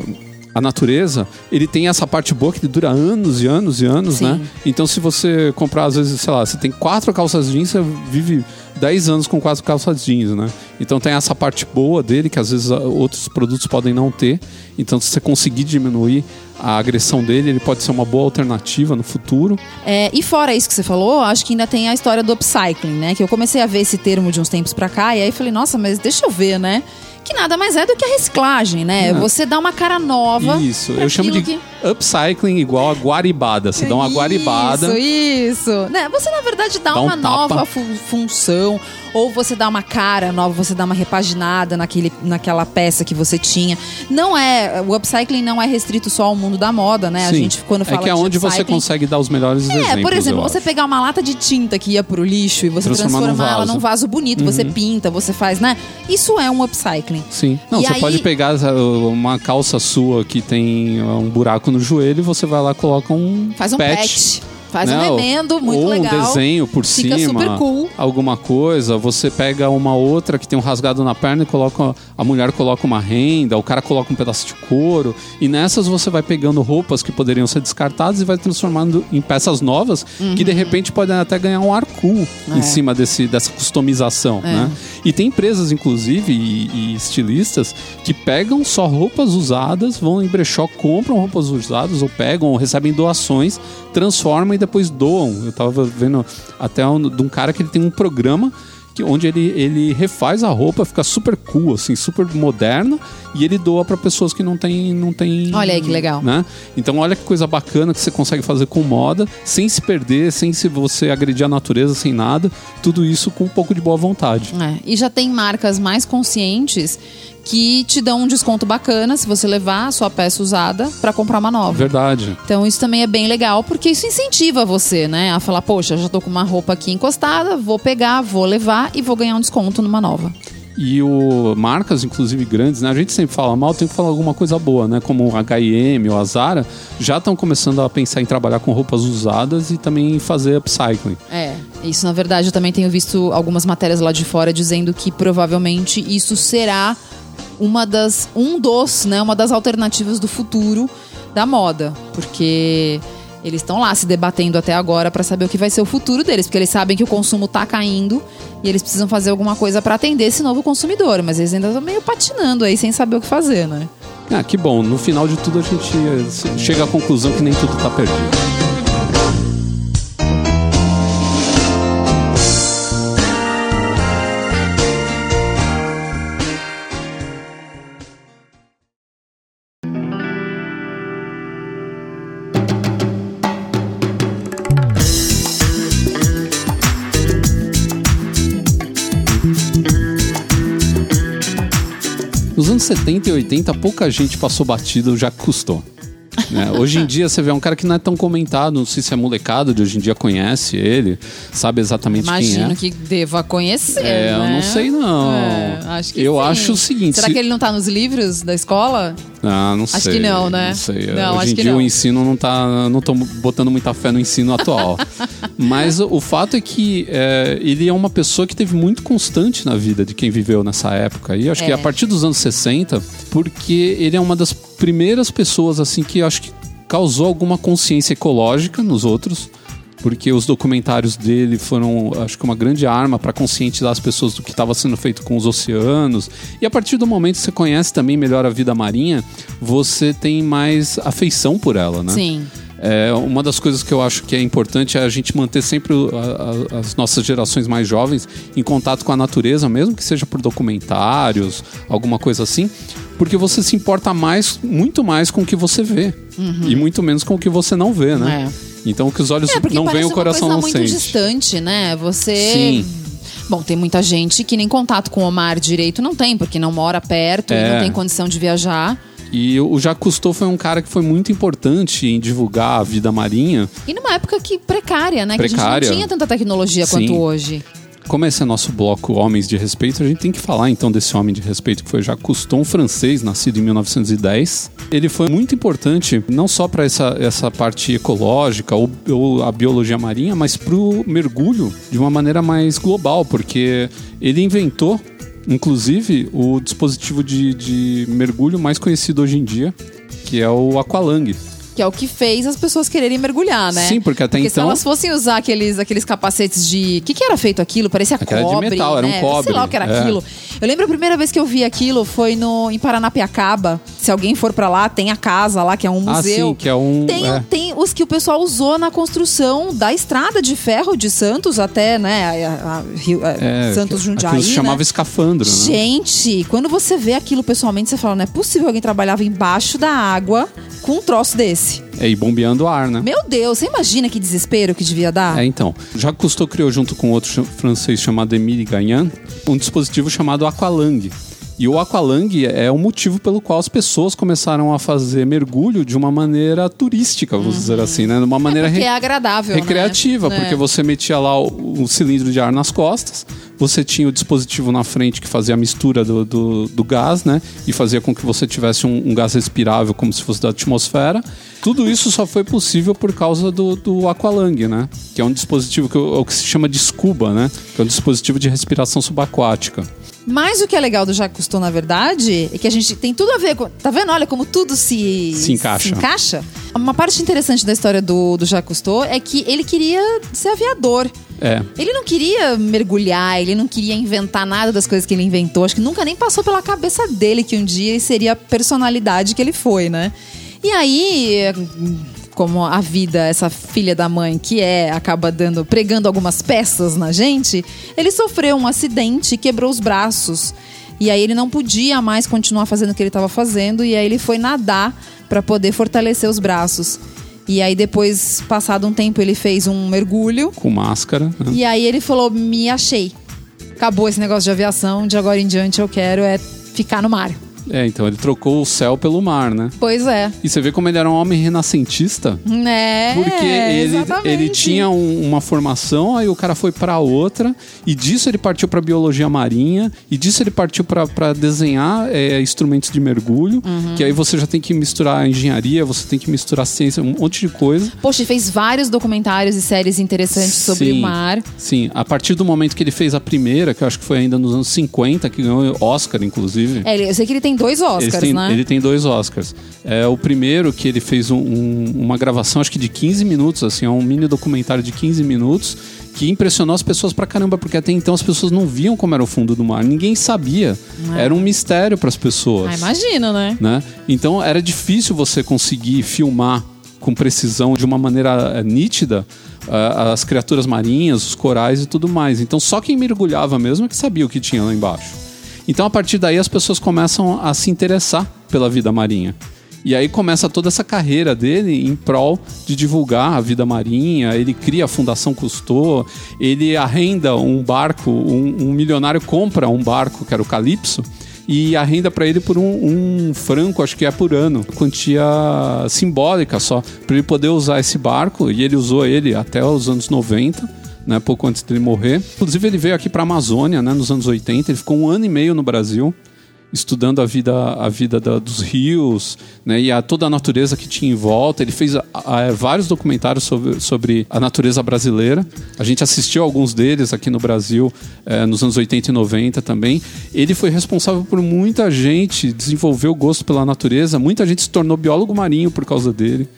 a natureza, ele tem essa parte boa que dura anos e anos e anos, Sim. né? Então, se você comprar, às vezes, sei lá, você tem quatro calças jeans, você vive 10 anos com quatro calças jeans, né? Então, tem essa parte boa dele, que às vezes outros produtos podem não ter. Então, se você conseguir diminuir a agressão dele, ele pode ser uma boa alternativa no futuro. É, e fora isso que você falou, acho que ainda tem a história do upcycling, né? Que eu comecei a ver esse termo de uns tempos pra cá, e aí falei, nossa, mas deixa eu ver, né? Que nada mais é do que a reciclagem, né? É. Você dá uma cara nova. Isso, eu chamo de que- upcycling igual a guaribada. Você dá uma guaribada. Isso, isso. Né? Você, na verdade, dá, Dá um uma tapa. nova fu- função. Ou você dá uma cara nova, você dá uma repaginada naquele, naquela peça que você tinha. Não é. O upcycling não é restrito só ao mundo da moda, né? A Sim. gente, quando fala é que é de onde você consegue dar os melhores exemplos. é, por exemplo, você acho. pegar uma lata de tinta que ia pro lixo e você Transformar transformar, num ela. Uhum. num vaso bonito, você pinta, você faz, né? Isso é um upcycling. Sim. Não, E você aí- pode pegar uma calça sua que tem uh, um buraco no joelho e você vai lá e coloca um Faz um patch. Faz né? um remendo muito Ou legal. um desenho por Fica cima. super cool. Alguma coisa. Você pega uma outra que tem um rasgado na perna e coloca. A mulher coloca uma renda, o cara coloca um pedaço de couro. E nessas você vai pegando roupas que poderiam ser descartadas e vai transformando em peças novas que de repente podem até ganhar um ar cool Uhum. É. em cima desse, dessa customização. É. Né? E tem empresas, inclusive, e, e estilistas que pegam só roupas usadas, vão em brechó, compram roupas usadas, ou pegam, ou recebem doações, transformam e depois doam. Eu tava vendo até um, de um cara que ele tem um programa que, onde ele, ele refaz a roupa, fica super cool, assim, super moderna, e ele doa para pessoas que não tem, não tem. Olha aí que legal. Né? Então, olha que coisa bacana que você consegue fazer com moda, sem se perder, sem se você agredir a natureza, sem nada. Tudo isso com um pouco de boa vontade. É, e já tem marcas mais conscientes que te dão um desconto bacana se você levar a sua peça usada para comprar uma nova. Verdade. Então isso também é bem legal, porque isso incentiva você, né? A falar, poxa, já tô com uma roupa aqui encostada, vou pegar, vou levar e vou ganhar um desconto numa nova. E o marcas, inclusive grandes, né? A gente sempre fala mal, tem que falar alguma coisa boa, né? Como a H&M ou a Zara, já estão começando a pensar em trabalhar com roupas usadas e também fazer upcycling. É, isso na verdade eu também tenho visto algumas matérias lá de fora dizendo que provavelmente isso será uma das um dos, né, uma das alternativas do futuro da moda, porque eles estão lá se debatendo até agora para saber o que vai ser o futuro deles, porque eles sabem que o consumo tá caindo e eles precisam fazer alguma coisa para atender esse novo consumidor, mas eles ainda estão meio patinando aí sem saber o que fazer, né? Ah, que bom. No final de tudo a gente eh, chega à conclusão que nem tudo tá perdido. Anos 70 e 80, pouca gente passou batido, já custou. Né? Hoje em dia você vê um cara que não é tão comentado, não sei se é molecado de hoje em dia conhece ele, sabe exatamente quem Imagino é. que deva conhecer. É, eu né? não sei não. É, acho que Eu sim. acho o seguinte, Será se- que ele não tá nos livros da escola? Ah, não Acho sei. que não, né? Não sei. Não, Hoje acho em que dia não. o ensino não tá. Não tô botando muita fé no ensino atual. Mas o, fato é que é, ele é uma pessoa que teve muito constante na vida de quem viveu nessa época. E acho que É. a partir dos anos 60, porque ele é uma das primeiras pessoas assim que acho que causou alguma consciência ecológica nos outros. Porque os documentários dele foram, acho que, uma grande arma para conscientizar as pessoas do que estava sendo feito com os oceanos. E a partir do momento que você conhece também melhor a vida marinha, você tem mais afeição por ela, né? Sim. É, uma das coisas que eu acho que é importante é a gente manter sempre a- a- as nossas gerações mais jovens em contato com a natureza, mesmo que seja por documentários, alguma coisa assim, porque você se importa mais, muito mais com o que você vê e muito menos com o que você não vê, né? Então o que os olhos É, não veem, o coração uma não coisa muito sente. distante, né? Você... Sim. Bom, tem muita gente que nem contato com o mar direito não tem, porque não mora perto e É. não tem condição de viajar. E o Jacques Cousteau foi um cara que foi muito importante em divulgar a vida marinha. E numa época que precária, né? Que a Precária. gente não tinha tanta tecnologia Sim. quanto hoje. como esse é nosso bloco Homens de Respeito, a gente tem que falar então desse homem de respeito que foi Jacques Cousteau, um francês, nascido em 1910. Ele foi muito importante não só para essa, essa parte ecológica ou, ou a biologia marinha, mas para o mergulho de uma maneira mais global, porque ele inventou inclusive o dispositivo de, de mergulho mais conhecido hoje em dia, que é o Aqualung. Que é o que fez as pessoas quererem mergulhar, né? Sim, porque até Porque então. se elas fossem usar aqueles, aqueles capacetes de. O que, que era feito aquilo? Parecia Aquela de cobre. metal, era um né? cobre, Sei lá o que era é. aquilo. Eu lembro a primeira vez que eu vi aquilo foi no, em Paranapiacaba. Se alguém for pra lá, tem a casa lá, que é um Ah, museu. sim, que é um. Tem, é. tem os que o pessoal usou na construção da estrada de ferro de Santos até, né? A, a- Rio- a- É, Santos que- Jundiaí. aquilo se né? chamava escafandro, né? Gente, quando você vê aquilo pessoalmente, você fala, não é possível que alguém trabalhava embaixo da água com um troço desse. É, e bombeando ar, né? Meu Deus, você imagina que desespero que devia dar? É, então. Jacques Cousteau criou junto com outro francês chamado Émile Gagnan um dispositivo chamado Aqualung. E o Aqualung é o motivo pelo qual as pessoas começaram a fazer mergulho de uma maneira turística, vamos dizer assim, né? De uma maneira Porque re- é agradável, recreativa, né? porque É. você metia lá o, o cilindro de ar nas costas, você tinha o dispositivo na frente que fazia a mistura do, do, do gás, né? E fazia com que você tivesse um, um gás respirável como se fosse da atmosfera. Tudo isso só foi possível por causa do, do Aqualung, né? Que é um dispositivo que, é o que se chama de scuba, né? Que é um dispositivo de respiração subaquática. Mas o que é legal do Jacques Cousteau, na verdade, é que a gente tem tudo a ver com. Tá vendo? Olha como tudo se, Se encaixa. encaixa. Uma parte interessante da história do, do Jacques Cousteau é que ele queria ser aviador. É. Ele não queria mergulhar, ele não queria inventar nada das coisas que ele inventou. Acho que nunca nem passou pela cabeça dele que um dia ele seria a personalidade que ele foi, né? E aí, como a vida, essa filha da mãe que é, acaba dando, pregando algumas peças na gente, ele sofreu um acidente e quebrou os braços. E aí ele não podia mais continuar fazendo o que ele estava fazendo e aí ele foi nadar para poder fortalecer os braços. E aí depois, passado um tempo, ele fez um mergulho Com máscara. né? e aí ele falou: Me achei. Acabou esse negócio de aviação, de agora em diante eu quero é ficar no mar. É, então ele trocou o céu pelo mar, né? Pois é. E você vê como ele era um homem renascentista. Né? Porque ele, exatamente. ele tinha um- uma formação, aí o cara foi pra outra, e disso ele partiu pra biologia marinha, e disso ele partiu pra pra desenhar é, instrumentos de mergulho, Uhum. que aí você já tem que misturar engenharia, você tem que misturar ciência, um monte de coisa. Poxa, ele fez vários documentários e séries interessantes sobre Sim, o mar. Sim, a partir do momento que ele fez a primeira, que eu acho que foi ainda nos anos 50, que ganhou Oscar, inclusive. É, eu sei que ele tem dois Oscars, têm- né? Ele tem dois Oscars. É o primeiro que ele fez um- um- uma gravação, acho que de 15 minutos, assim, é um mini documentário de 15 minutos que impressionou as pessoas pra caramba, porque até então as pessoas não viam como era o fundo do mar, ninguém sabia. Era um mistério para as pessoas. Ah, imagina, né? né? Então era difícil você conseguir filmar com precisão, de uma maneira eh, nítida, ah, as criaturas marinhas, os corais e tudo mais. Então só quem mergulhava mesmo é que sabia o que tinha lá embaixo. Então a partir daí as pessoas começam a se interessar pela vida marinha. E aí começa toda essa carreira dele em prol de divulgar a vida marinha. Ele cria a Fundação Cousteau, ele arrenda um barco, um, um milionário compra um barco, que era o Calypso, e arrenda para ele por um, um franco, acho que é por ano, quantia simbólica só, para ele poder usar esse barco. E ele usou ele até os anos 90 né, pouco antes dele morrer. Inclusive, ele veio aqui para a Amazônia, né, nos anos 80. Ele ficou um ano e meio no Brasil, estudando a vida, a vida da- dos rios né, e a, toda a natureza que tinha em volta. Ele fez a- a- vários documentários sobre, sobre a natureza brasileira. A gente assistiu alguns deles aqui no Brasil eh, nos anos 80 e 90 também. Ele foi responsável por muita gente desenvolver o gosto pela natureza. Muita gente se tornou biólogo marinho por causa dele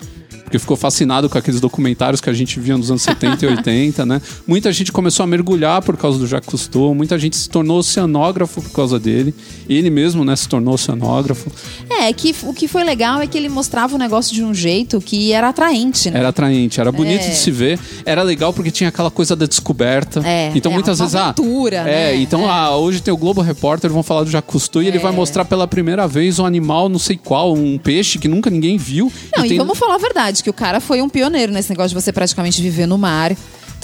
porque ficou fascinado com aqueles documentários que a gente via nos anos 70 e 80, né? Muita gente começou a mergulhar por causa do Jacques Cousteau, muita gente se tornou oceanógrafo por causa dele. Ele mesmo, né, se tornou oceanógrafo. É, que o que foi legal é que ele mostrava o negócio de um jeito que era atraente, né? Era atraente, era bonito É. de se ver. Era legal porque tinha aquela coisa da descoberta. É, então é, muitas vezes aventura, ah, é, né? então É. ah, hoje tem o Globo Repórter, vão falar do Jacques Cousteau e ele vai mostrar pela primeira vez um animal, não sei qual, um peixe que nunca ninguém viu. Não, e, tem- vamos falar a verdade, que o cara foi um pioneiro nesse negócio de você praticamente viver no mar.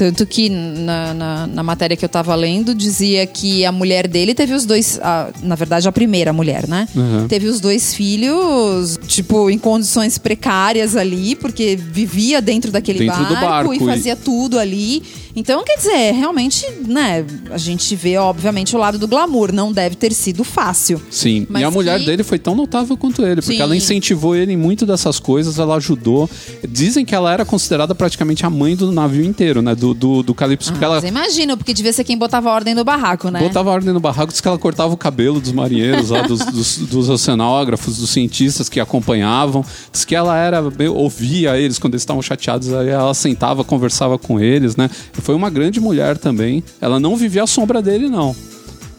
Tanto que na, na, na matéria que eu tava lendo, dizia que a mulher dele teve os dois. a- na verdade, a primeira mulher, né? Uhum. Teve os dois filhos, tipo, em condições precárias ali, porque vivia dentro daquele Dentro do barco e e- fazia tudo ali. Então, quer dizer, realmente, né? A gente vê, obviamente, o lado do glamour. Não deve ter sido fácil. Sim, Mas e a mulher que- dele foi tão notável quanto ele, porque Sim. ela incentivou ele em muito dessas coisas, ela ajudou. Dizem que ela era considerada praticamente a mãe do navio inteiro, né? Do, do, do Calypso, porque Ah, ela Mas imagina, porque devia ser quem botava ordem no barraco, né? botava ordem no barraco, diz que ela cortava o cabelo dos marinheiros lá, dos, dos, dos oceanógrafos, dos cientistas que acompanhavam. Diz que ela era ouvia eles quando eles estavam chateados, aí ela sentava, conversava com eles, né? Foi uma grande mulher também. Ela não vivia à sombra dele, não.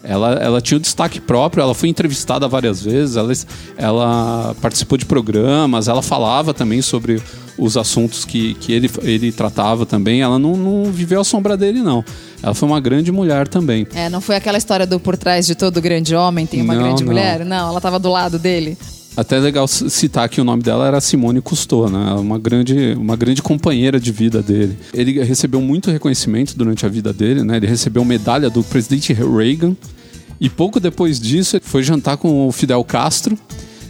Ela, ela tinha o destaque próprio, ela foi entrevistada várias vezes, ela, ela participou de programas, ela falava também sobre os assuntos que, que ele, ele tratava também. Ela não, não viveu à sombra dele, não. Ela foi uma grande mulher também. É, não foi aquela história do por trás de todo grande homem tem uma Não, grande não. mulher? Não, ela tava do lado dele. Até é legal citar que o nome dela era Simone Cousteau, né? É Uma grande, uma grande companheira de vida dele. Ele recebeu muito reconhecimento durante a vida dele, né? Ele recebeu medalha do presidente Reagan e pouco depois disso foi jantar com o Fidel Castro.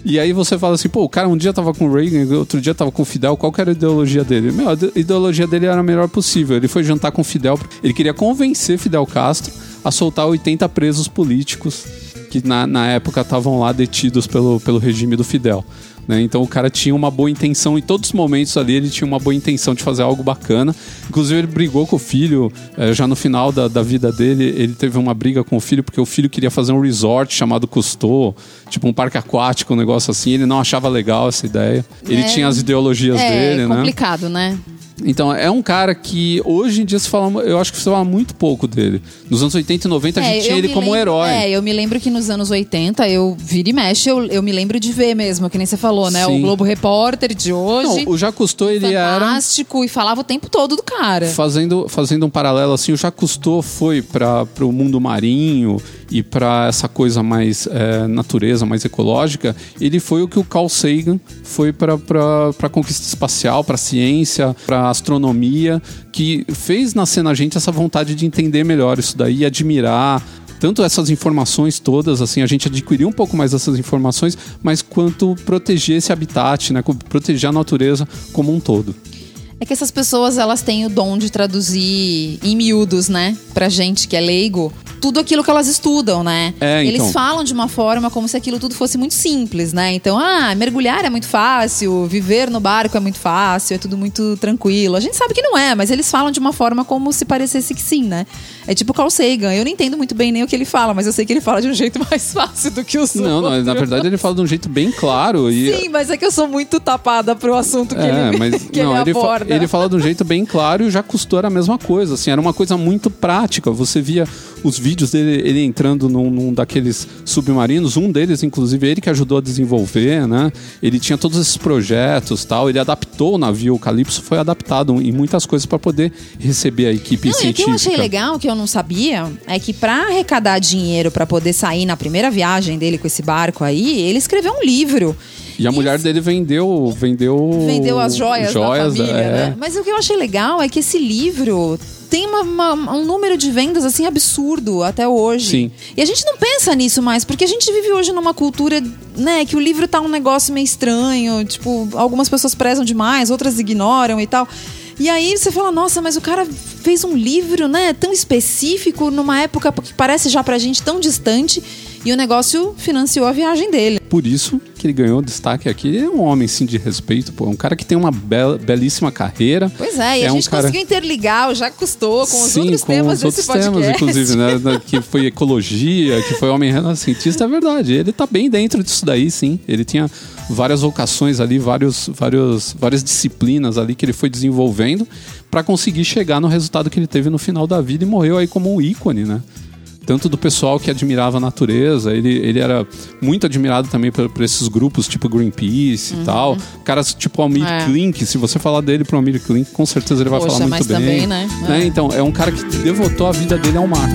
E aí você fala assim, pô, o cara um dia tava com o Reagan, outro dia tava com o Fidel, qual que era a ideologia dele? Meu, a ide- ideologia dele era a melhor possível. Ele foi jantar com o Fidel, ele queria convencer Fidel Castro a soltar 80 presos políticos que na, na época estavam lá detidos pelo, pelo regime do Fidel. né? Então o cara tinha uma boa intenção, em todos os momentos ali ele tinha uma boa intenção de fazer algo bacana. Inclusive ele brigou com o filho, eh, já no final da, da vida dele, ele teve uma briga com o filho, porque o filho queria fazer um resort chamado Cousteau, tipo um parque aquático, um negócio assim. Ele não achava legal essa ideia. Ele É. tinha as ideologias é dele, né? complicado, né? Então, é um cara que hoje em dia se fala, eu acho que se fala muito pouco dele. Nos anos 80 e 90 a É, gente tinha ele como um lembro- herói. É, eu me lembro que nos anos 80, eu vira e mexe, eu, eu me lembro de ver mesmo, que nem você falou, né? Sim. O Globo Repórter de hoje. Não, o Jacques Cousteau, ele era fantástico e falava o tempo todo do cara. fazendo, fazendo um paralelo assim, o Jacques Cousteau foi para o mundo marinho e para essa coisa mais é, natureza, mais ecológica. Ele foi o que o Carl Sagan foi para a conquista espacial, para a ciência, para astronomia, que fez nascer na gente essa vontade de entender melhor isso daí, admirar tanto essas informações todas, assim, a gente adquirir um pouco mais dessas informações, mas quanto proteger esse habitat, né, proteger a natureza como um todo. É que essas pessoas, elas têm o dom de traduzir em miúdos, né? Pra gente que é leigo, tudo aquilo que elas estudam, né? É, então. Eles falam de uma forma como se aquilo tudo fosse muito simples, né? Então, ah, mergulhar é muito fácil, viver no barco é muito fácil, é tudo muito tranquilo. A gente sabe que não é, mas eles falam de uma forma como se parecesse que sim, né? É tipo Carl Sagan. Eu não entendo muito bem nem o que ele fala, mas eu sei que ele fala de um jeito mais fácil do que os Não, não, outros. na verdade ele fala de um jeito bem claro e Sim, mas é que eu sou muito tapada pro assunto que É, ele, mas que não, ele ele, aborda. Ele fala de um jeito bem claro e já custou era a mesma coisa, assim, era uma coisa muito prática. Você via os vídeos dele ele entrando num, num daqueles submarinos, um deles, inclusive, ele que ajudou a desenvolver, né? Ele tinha todos esses projetos tal, ele adaptou o navio, o Calypso foi adaptado em muitas coisas para poder receber a equipe Não, e o que científica. eu achei legal, que eu não sabia, é que pra arrecadar dinheiro pra poder sair na primeira viagem dele com esse barco aí, ele escreveu um livro. E a mulher dele vendeu, vendeu, Vendeu as joias, joias da família, é. né? Mas o que eu achei legal é que esse livro tem uma- uma- um número de vendas assim absurdo até hoje. Sim. E a gente não pensa nisso mais, porque a gente vive hoje numa cultura, né, que o livro tá um negócio meio estranho, tipo, algumas pessoas prezam demais, outras ignoram e tal. E aí você fala, nossa, mas o cara fez um livro, né, tão específico, numa época que parece já pra gente tão distante, e o negócio financiou a viagem dele. Por isso que ele ganhou destaque aqui. Ele é um homem, sim, de respeito, pô. É um cara que tem uma bela- belíssima carreira. Pois é, e a É um gente cara- conseguiu interligar, o já custou com os Sim, outros com temas os outros temas, podcast. inclusive, né? Que foi ecologia, que foi homem renascentista, é verdade. Ele tá bem dentro disso daí, sim. Ele tinha várias vocações ali, vários, vários, várias disciplinas ali que ele foi desenvolvendo para conseguir chegar no resultado que ele teve no final da vida e morreu aí como um ícone, né? Tanto do pessoal que admirava a natureza, ele, ele era muito admirado também por, por esses grupos tipo Greenpeace e tal. Caras tipo Almir Uhum. É. Klink, se você falar dele pro Almir Klink, com certeza ele vai Poxa, falar muito bem. também, né? É. Então, é um cara que devotou a vida dele ao mar.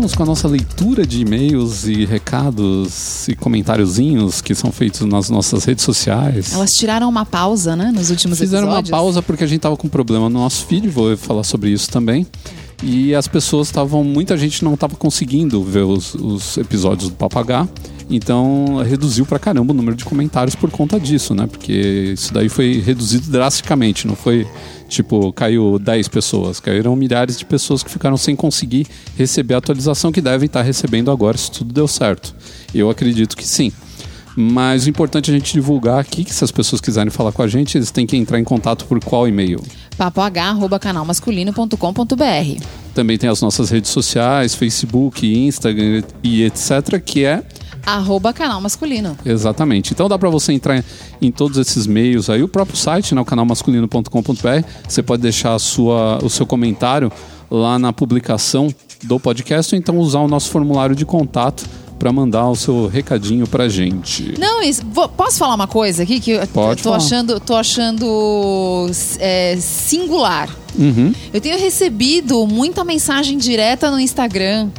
Voltamos com a nossa leitura de e-mails e recados e comentáriozinhos que são feitos nas nossas redes sociais. Elas tiraram uma pausa, né, nos últimos Fizeram episódios. uma pausa porque a gente tava com problema no nosso feed, vou falar sobre isso também. E as pessoas estavam, muita gente não estava conseguindo ver os, os episódios do Papagá. Então reduziu pra caramba o número de comentários por conta disso, né? Porque isso daí foi reduzido drasticamente, não foi tipo, caiu 10 pessoas, caíram milhares de pessoas que ficaram sem conseguir receber a atualização que devem estar recebendo agora, se tudo deu certo. Eu acredito que sim. Mas o importante é a gente divulgar aqui que se as pessoas quiserem falar com a gente, eles têm que entrar em contato por qual e-mail? papoh@canalmasculino.com.br. Também tem as nossas redes sociais, Facebook, Instagram e etc, que é Arroba canal masculino. Exatamente. Então dá para você entrar em todos esses meios aí, o próprio site, né, o canalmasculino.com.br. Você pode deixar sua, o seu comentário lá na publicação do podcast ou então usar o nosso formulário de contato para mandar o seu recadinho pra gente. Não, isso, vou- posso falar uma coisa aqui que eu Pode tô falar. achando, tô achando é, singular. Uhum. Eu tenho recebido muita mensagem direta no Instagram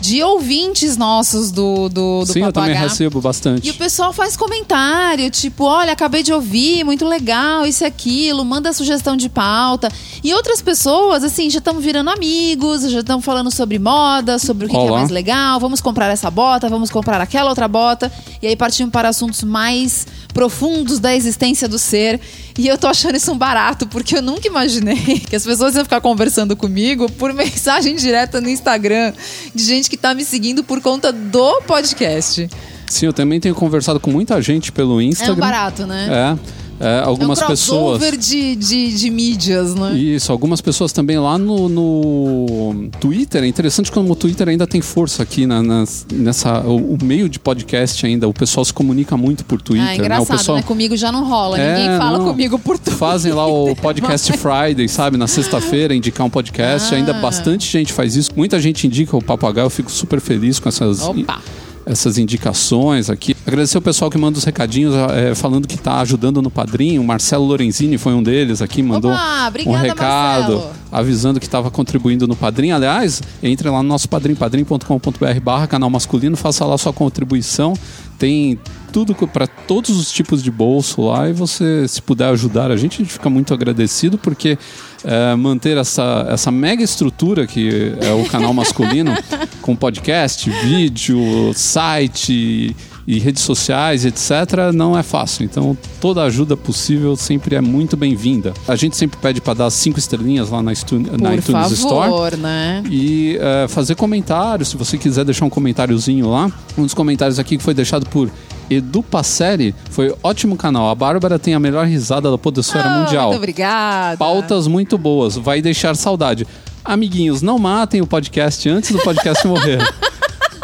de ouvintes nossos do, do, do Sim, eu também Papagá. recebo bastante. E o pessoal faz comentário, tipo, olha, acabei de ouvir, muito legal, isso e aquilo, manda sugestão de pauta. E outras pessoas, assim, já estão virando amigos, já estão falando sobre moda, sobre o que, que é mais legal, vamos comprar essa bota, vamos comprar aquela outra bota. E aí partimos para assuntos mais profundos da existência do ser. E eu tô achando isso um barato, porque eu nunca imaginei que as pessoas iam ficar conversando comigo por mensagem direta no Instagram de gente que tá me seguindo por conta do podcast. Sim, eu também tenho conversado com muita gente pelo É um Instagram. barato, né? É. É, algumas é um pessoas. de, de, de mídias, né? Isso, algumas pessoas também lá no, no Twitter. É interessante como o Twitter ainda tem força aqui na, nas- nessa. O, o meio de podcast ainda. O pessoal se comunica muito por Twitter. ah, né? engraçado, O pessoal né? Comigo já não rola. É, Ninguém fala não. comigo por tudo. Fazem lá o podcast Friday, sabe? Na sexta-feira, indicar um podcast. Ah. Ainda bastante gente faz isso. Muita gente indica o Papagaio. Eu fico super feliz com essas, Opa! Essas indicações aqui. Agradecer o pessoal que manda os recadinhos eh, falando que está ajudando no padrinho. O Marcelo Lorenzini foi um deles aqui, mandou Opa, um obrigada, recado Marcelo. avisando que estava contribuindo no padrinho. Aliás, entre lá no nosso padrinho, padrinho.com.br barra canal masculino, faça lá sua contribuição. Tem tudo para todos os tipos de bolso lá e você, se puder ajudar a gente, a gente fica muito agradecido porque eh, manter essa, essa mega estrutura que é o canal masculino, com podcast, vídeo, site e redes sociais, etc., não é fácil. Então, toda ajuda possível sempre é muito bem-vinda. A gente sempre pede para dar cinco estrelinhas lá na, iTunes- na Por iTunes Store. favor, né? E eh, fazer comentários, se você quiser deixar um comentáriozinho lá. Um dos comentários aqui que foi deixado por Edu Passeri foi ótimo canal. A Bárbara tem a melhor risada da podosfera Ah, mundial. Muito obrigada. Pautas muito boas, vai deixar saudade. Amiguinhos, não matem o podcast antes do podcast morrer.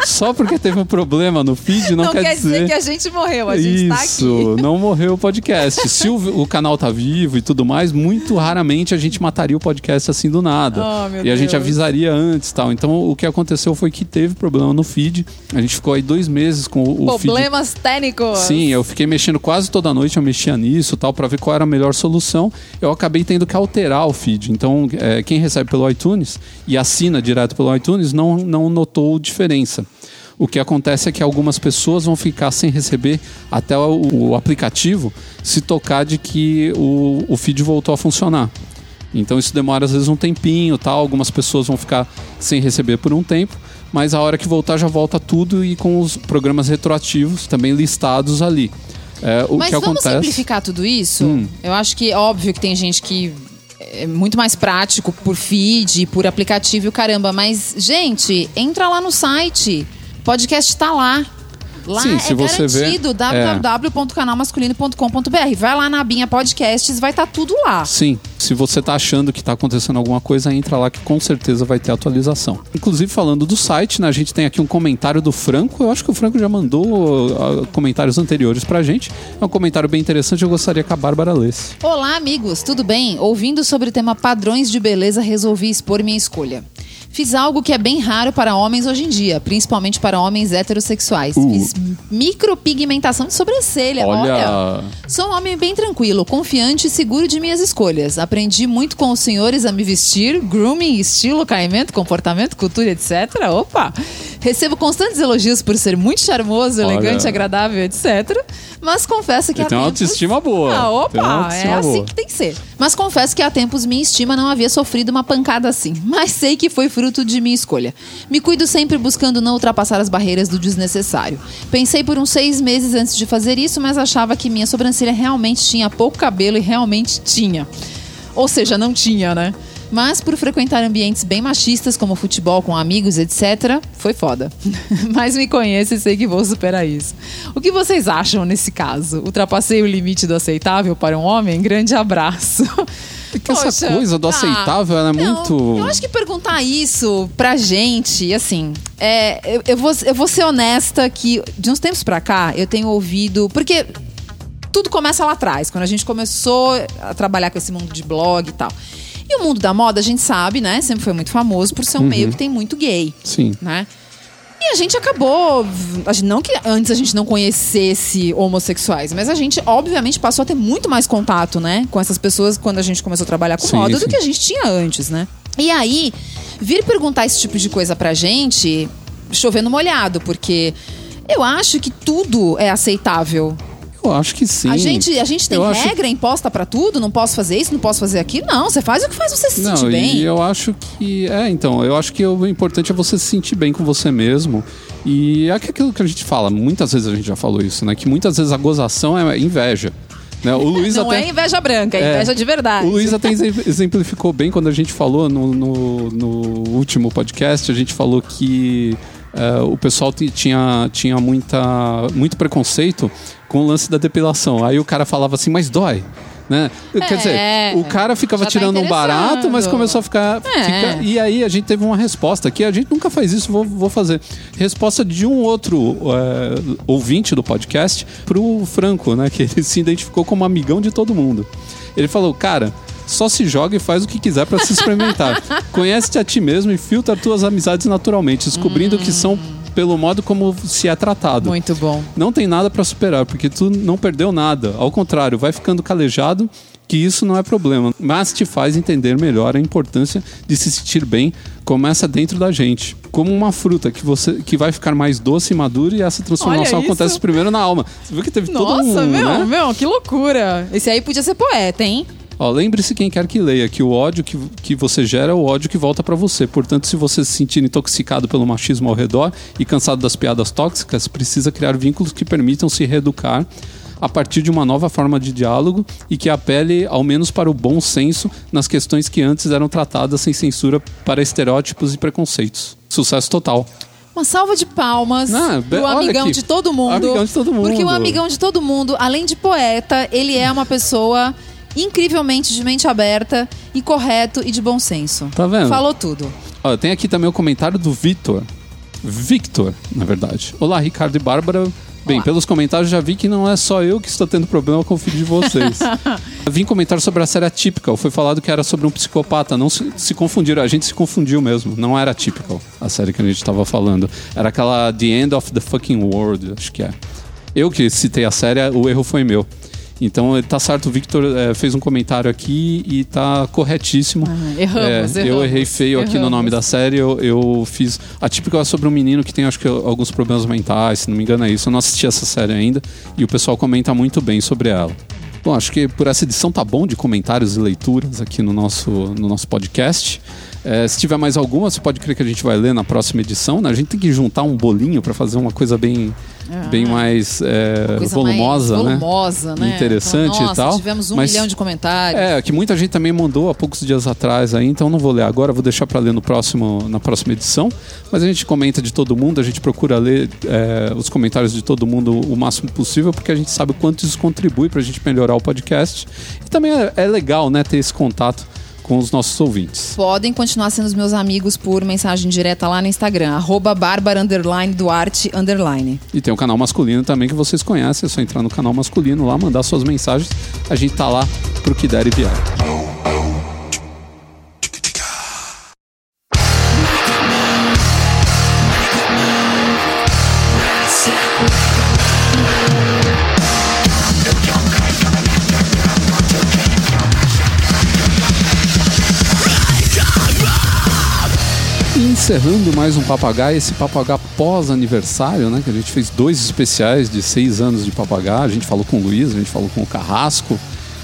Só porque teve um problema no feed não, Não quer dizer que a gente morreu, a gente tá aqui. Isso, não morreu o podcast. Se o, o canal tá vivo e tudo mais, muito raramente a gente mataria o podcast assim do nada. Oh, meu e a gente Deus. avisaria antes e tal. Então o que aconteceu foi que teve problema no feed. A gente ficou aí dois meses com o, o feed. Problemas técnicos. Sim, eu fiquei mexendo quase toda noite, eu mexia nisso tal, para ver qual era a melhor solução. Eu acabei tendo que alterar o feed. Então, é, quem recebe pelo iTunes e assina direto pelo iTunes não, não notou diferença. O que acontece é que algumas pessoas vão ficar sem receber até o, o aplicativo se tocar de que o, o feed voltou a funcionar. Então isso demora às vezes um tempinho, tal. Algumas pessoas vão ficar sem receber por um tempo, mas a hora que voltar já volta tudo e com os programas retroativos também listados ali. É, o Mas que vamos acontece? simplificar tudo isso? Hum. Eu acho que é óbvio que tem gente que é muito mais prático por feed, por aplicativo e o caramba. Mas, gente, entra lá no site. O podcast tá lá. Lá Sim, é se você garantido, é. www.canalmasculino.com.br. Vai lá na abinha podcasts, vai estar tudo lá. Sim, se você tá achando que tá acontecendo alguma coisa, entra lá que com certeza vai ter atualização. Inclusive, falando do site, né, a gente tem aqui um comentário do Franco. Eu acho que o Franco já mandou ah, comentários anteriores pra gente. É um comentário bem interessante, eu gostaria que a Bárbara lesse. Olá, amigos, tudo bem? Ouvindo sobre o tema padrões de beleza, resolvi expor minha escolha. Fiz algo que é bem raro para homens hoje em dia, principalmente para homens heterossexuais. Uh. Fiz micropigmentação de sobrancelha. Olha. Olha. Sou um homem bem tranquilo, confiante e seguro de minhas escolhas. Aprendi muito com os senhores a me vestir, grooming, estilo, caimento, comportamento, cultura, etc. Opa! Recebo constantes elogios por ser muito charmoso, Olha. elegante, agradável, etc. Mas confesso que Ele há tem uma tempos... autoestima boa. Ah, uma opa, é assim boa. que tem que ser. Mas confesso que há tempos minha estima não havia sofrido uma pancada assim. Mas sei que foi fruto de minha escolha. Me cuido sempre buscando não ultrapassar as barreiras do desnecessário. Pensei por uns seis meses antes de fazer isso, mas achava que minha sobrancelha realmente tinha pouco cabelo e realmente tinha. Ou seja, não tinha, né? Mas por frequentar ambientes bem machistas, como futebol com amigos, etc., foi foda. Mas me conheço e sei que vou superar isso. O que vocês acham nesse caso? Ultrapassei o limite do aceitável para um homem? Grande abraço. É que essa Poxa, coisa do ah, aceitável ela é muito. Eu acho que perguntar isso pra gente, assim, é, eu, eu vou, eu vou ser honesta que de uns tempos pra cá eu tenho ouvido. Porque tudo começa lá atrás, quando a gente começou a trabalhar com esse mundo de blog e tal. E o mundo da moda, a gente sabe, né? Sempre foi muito famoso por ser um meio que tem muito gay, Sim. né? E a gente acabou. a gente- Não que antes a gente não conhecesse homossexuais, mas a gente, obviamente, passou a ter muito mais contato, né? Com essas pessoas quando a gente começou a trabalhar com Sim, moda sim. do que a gente tinha antes, né? E aí, vir perguntar esse tipo de coisa pra gente, chovendo molhado, porque eu acho que tudo é aceitável. Eu acho que sim. A gente, a gente tem Eu acho- regra imposta pra tudo, não posso fazer isso, não posso fazer aquilo. Não, você faz o que faz você se Não, sentir bem. e eu acho que. É, então, eu acho que o importante é você se sentir bem com você mesmo. E é aquilo que a gente fala, muitas vezes a gente já falou isso, né? Que muitas vezes a gozação é inveja. Né? O Luiz Não até. é inveja branca, é É. inveja de verdade. O Luiz até exemp- exemplificou bem quando a gente falou no, no, no último podcast, a gente falou que é, o pessoal ti- tinha, tinha muita, muito preconceito com o lance da depilação. Aí o cara falava assim, mas dói. Né? Quer dizer, o cara ficava tá tirando um barato, mas começou a ficar, É. fica- E aí a gente teve uma resposta que a gente nunca faz isso, vou, vou fazer. Resposta de um outro é, ouvinte do podcast pro Franco, né? Que ele se identificou como amigão de todo mundo. Ele falou, cara. Só se joga e faz o que quiser pra se experimentar. Conhece-te a ti mesmo e filtra tuas amizades naturalmente, descobrindo que são pelo modo como se é tratado. Muito bom. Não tem nada pra superar, porque tu não perdeu nada. Ao contrário, vai ficando calejado que isso não é problema, mas te faz entender melhor a importância de se sentir bem. Começa dentro da gente, como uma fruta que você que vai ficar mais doce e madura e essa transformação acontece primeiro na alma. Você viu que teve todo um, Nossa, meu, né? meu, que loucura. Esse aí podia ser poeta, hein? Lembre-se quem quer que leia que o ódio que, que você gera é o ódio que volta pra você. Portanto, se você se sentir intoxicado pelo machismo ao redor e cansado das piadas tóxicas, precisa criar vínculos que permitam se reeducar a partir de uma nova forma de diálogo e que apele ao menos para o bom senso nas questões que antes eram tratadas sem censura para estereótipos e preconceitos. Sucesso total. Uma salva de palmas pro olha amigão aqui. de todo mundo. Amigão de todo mundo. Porque o amigão de todo mundo, além de poeta, ele é uma pessoa incrivelmente de mente aberta e correto e de bom senso. Tá vendo? Falou tudo. Ó, tem aqui também o comentário do Vitor. Victor, na verdade. Olá, Ricardo e Bárbara. Bem, Olá. pelos comentários já vi que não é só eu que estou tendo problema com o feed de vocês. Vim comentar sobre a série Atypical. Foi falado que era sobre um psicopata. Não se, se confundiram. A gente se confundiu mesmo. Não era Atypical, a série que a gente estava falando. Era aquela The End of the Fucking World, acho que é. Eu que citei a série, o erro foi meu. Então, tá certo, o Victor eh, fez um comentário aqui e tá corretíssimo. Ah, erramos, É, Eu erramos, errei feio aqui no erramos. nome da série. Eu, eu fiz. A típica é sobre um menino que tem, acho que, alguns problemas mentais, se não me engano é isso. Eu não assisti essa série ainda e o pessoal comenta muito bem sobre ela. Bom, acho que por essa edição tá bom de comentários e leituras aqui no nosso, no nosso podcast. É, se tiver mais alguma, você pode crer que a gente vai ler na próxima edição. Né? A gente tem que juntar um bolinho para fazer uma coisa bem, bem mais é, volumosa, mais né? volumosa, né? Interessante Então, e tal. tivemos um mas- milhão de comentários. É, que muita gente também mandou há poucos dias atrás aí, então não vou ler agora, vou deixar para ler no próximo, na próxima edição. Mas a gente comenta de todo mundo, a gente procura ler é, os comentários de todo mundo o máximo possível, porque a gente sabe o quanto isso contribui para a gente melhorar o podcast. E também é, é legal, né, ter esse contato com os nossos ouvintes. Podem continuar sendo os meus amigos por mensagem direta lá no Instagram, arroba Bárbara Duarte. E tem o canal masculino também que vocês conhecem, é só entrar no canal masculino lá, mandar suas mensagens. A gente tá lá pro que der e vier. Encerrando mais um Papagaio, esse Papagaio pós-aniversário, né? Que a gente fez dois especiais de seis anos de Papagaio. A gente falou com o Luiz, a gente falou com o Carrasco.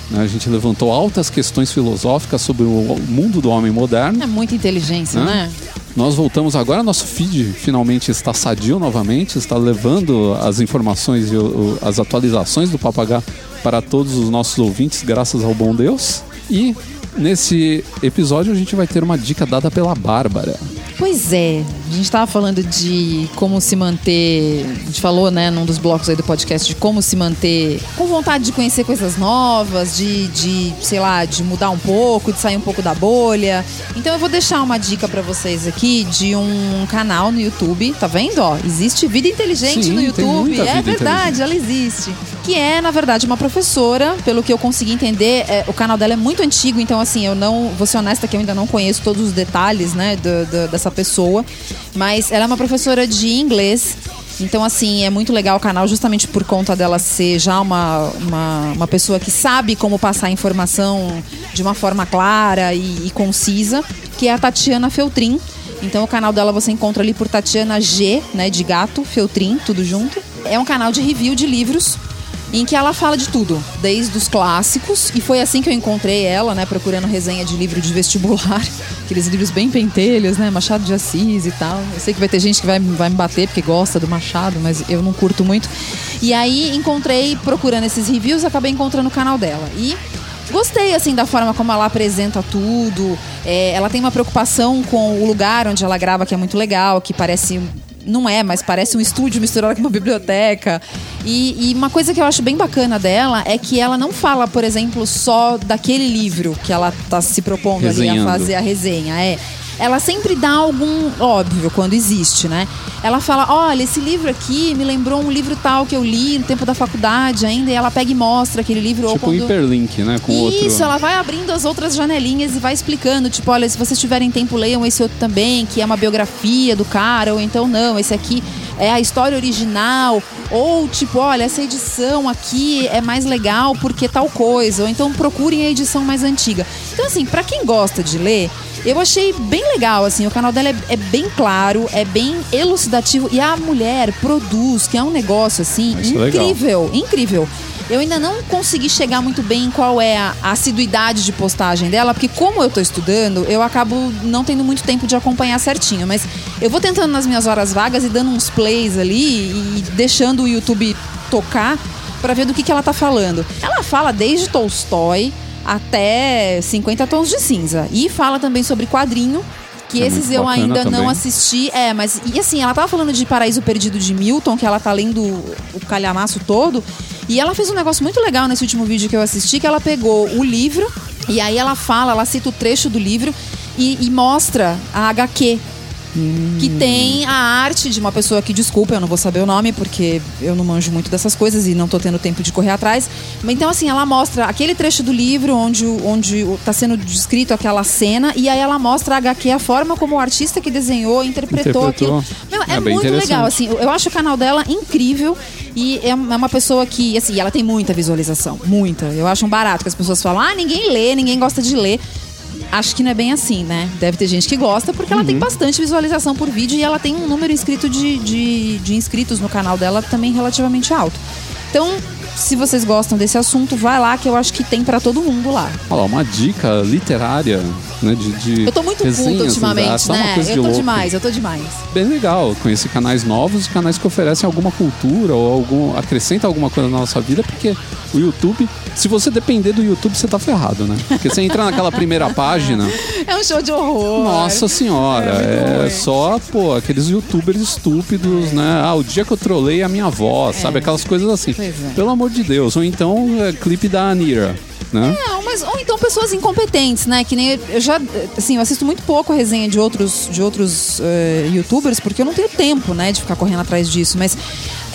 Né? A gente levantou altas questões filosóficas sobre o mundo do homem moderno. É muita inteligência, né? né? Nós voltamos agora, nosso feed finalmente está sadio novamente, está levando as informações e as atualizações do Papagaio para todos os nossos ouvintes, graças ao bom Deus. E nesse episódio a gente vai ter uma dica dada pela Bárbara. Pois é, a gente estava falando de como se manter. A gente falou, né, num dos blocos aí do podcast, de como se manter com vontade de conhecer coisas novas, de, de sei lá, de mudar um pouco, de sair um pouco da bolha. Então eu vou deixar uma dica para vocês aqui de um canal no YouTube, tá vendo? Ó, existe vida inteligente Sim, no YouTube. é verdade, ela existe. Que é, na verdade, uma professora, pelo que eu consegui entender, é, o canal dela é muito antigo, então assim, eu não, vou ser honesta que eu ainda não conheço todos os detalhes, né, do, do, dessa pessoa. Mas ela é uma professora de inglês. Então, assim, é muito legal o canal justamente por conta dela ser já uma, uma, uma pessoa que sabe como passar informação de uma forma clara e, e concisa, que é a Tatiana Feltrin. Então o canal dela você encontra ali por Tatiana G, né, de gato, Feltrin, tudo junto. É um canal de review de livros em que ela fala de tudo, desde os clássicos, e foi assim que eu encontrei ela, né, procurando resenha de livro de vestibular, aqueles livros bem pentelhos, né, Machado de Assis e tal. Eu sei que vai ter gente que vai, vai me bater porque gosta do Machado, mas eu não curto muito. E aí encontrei, procurando esses reviews, acabei encontrando o canal dela. E Gostei, assim, da forma como ela apresenta tudo. É, ela tem uma preocupação com o lugar onde ela grava, que é muito legal, que parece não é, mas parece um estúdio misturado com uma biblioteca. E, e, uma coisa que eu acho bem bacana dela é que ela não fala, por exemplo, só daquele livro que ela está se propondo ali a fazer a resenha. É ela sempre dá algum. Óbvio, quando existe, né? Ela fala: olha, esse livro aqui me lembrou um livro tal que eu li no tempo da faculdade ainda, e ela pega e mostra aquele livro. Tipo ou quando... um hiperlink, né? Com Isso, outro... ela vai abrindo as outras janelinhas e vai explicando: tipo, olha, se vocês tiverem tempo, leiam esse outro também, que é uma biografia do cara, ou então não, esse aqui é a história original, ou tipo, olha, essa edição aqui é mais legal porque tal coisa, ou então procurem a edição mais antiga. Então, assim, para quem gosta de ler, eu achei bem legal, assim, o canal dela é, é, bem claro, é bem elucidativo e a mulher produz, que é um negócio, assim, Isso é incrível, é incrível. Eu ainda não consegui chegar muito bem em qual é a assiduidade de postagem dela, porque como eu tô estudando, eu acabo não tendo muito tempo de acompanhar certinho. Mas eu vou tentando nas minhas horas vagas e dando uns plays ali e deixando o YouTube tocar para ver do que, que ela tá falando. Ela fala desde Tolstói até 50 tons de cinza. E fala também sobre quadrinho, que é esses eu ainda também. não assisti. É, mas e assim, ela tava falando de Paraíso Perdido de Milton, que ela tá lendo o calhamaço todo. E ela fez um negócio muito legal nesse último vídeo que eu assisti, que ela pegou o livro e aí ela fala, ela cita o trecho do livro e, e mostra a HQ que tem a arte de uma pessoa que, desculpa, eu não vou saber o nome, porque eu não manjo muito dessas coisas e não tô tendo tempo de correr atrás. Mas então, assim, ela mostra aquele trecho do livro onde, onde tá sendo descrito aquela cena, e aí ela mostra a HQ, a forma como o artista que desenhou interpretou, interpretou. aquilo. Meu, é, é muito legal, assim, eu acho o canal dela incrível. E é, é uma pessoa que, assim, ela tem muita visualização, muita. Eu acho um barato que as pessoas falam, ah, ninguém lê, ninguém gosta de ler acho que não é bem assim, né? Deve ter gente que gosta, porque uhum. ela tem uhum. bastante visualização por vídeo e ela tem um número inscrito de, de, de inscritos no canal dela também relativamente alto. Então, se vocês gostam desse assunto, vai lá que eu acho que tem para todo mundo lá. Olha lá, uma dica literária, né? De, de eu tô muito culto ultimamente, né? eu tô louco. demais, eu tô demais. Bem legal, conhecer canais novos, canais que oferecem alguma cultura ou algum. acrescenta alguma coisa na nossa vida, porque o YouTube, se você depender do YouTube, você tá ferrado, né? Porque você entra naquela primeira página. É um show de horror. Nossa senhora, é, é só, pô, aqueles youtubers estúpidos, né? Ah, o dia que eu trolei a minha avó, é. sabe? Aquelas coisas assim. É. Pelo amor de Deus. Ou então, é, clipe da Anira. Né? É, mas, ou então pessoas incompetentes, né? Que nem eu já, assim, eu assisto muito pouco a resenha de outros, de outros uh, youtubers, porque eu não tenho tempo, né, de ficar correndo atrás disso. Mas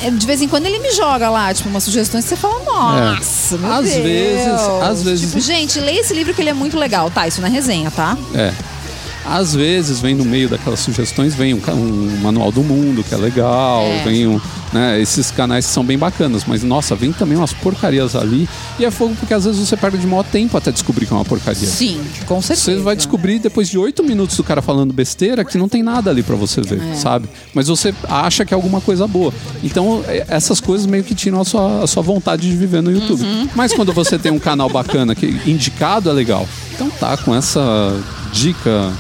é, de vez em quando ele me joga lá, tipo, umas sugestões que você fala, nossa, é. meu às Deus. vezes, às vezes. Tipo, gente, leia esse livro que ele é muito legal. Tá, isso na resenha, tá? É. Às vezes vem no meio daquelas sugestões, vem um, um manual do mundo, que é legal, É. vem um, né, esses canais são bem bacanas, mas nossa, vem também umas porcarias ali. E é fogo porque às vezes você perde de maior tempo até descobrir que é uma porcaria. Sim, com certeza. Você vai descobrir depois de oito minutos do cara falando besteira que não tem nada ali pra você ver, É. sabe? Mas você acha que é alguma coisa boa. Então, é- essas coisas meio que tiram a sua, a sua vontade de viver no YouTube. Uhum. Mas quando você tem um canal bacana que indicado é legal. Então tá, com essa dica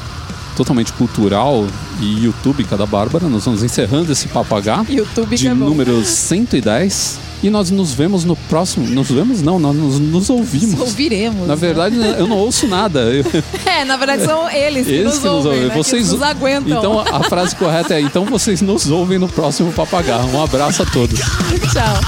totalmente cultural e YouTube da Bárbara, nós vamos encerrando esse Papo H YouTube que de é número 110. E nós nos vemos no próximo. Nos vemos? Não, nós nos, nos ouvimos. Ouviremos. Na né? verdade, eu não ouço nada. Eu- É, na verdade são eles que, eles nos, que nos ouvem, ouvem. né? Vocês que nos aguentam. Então a frase correta é: então vocês nos ouvem no próximo Papagaio. Um abraço a todos. Tchau.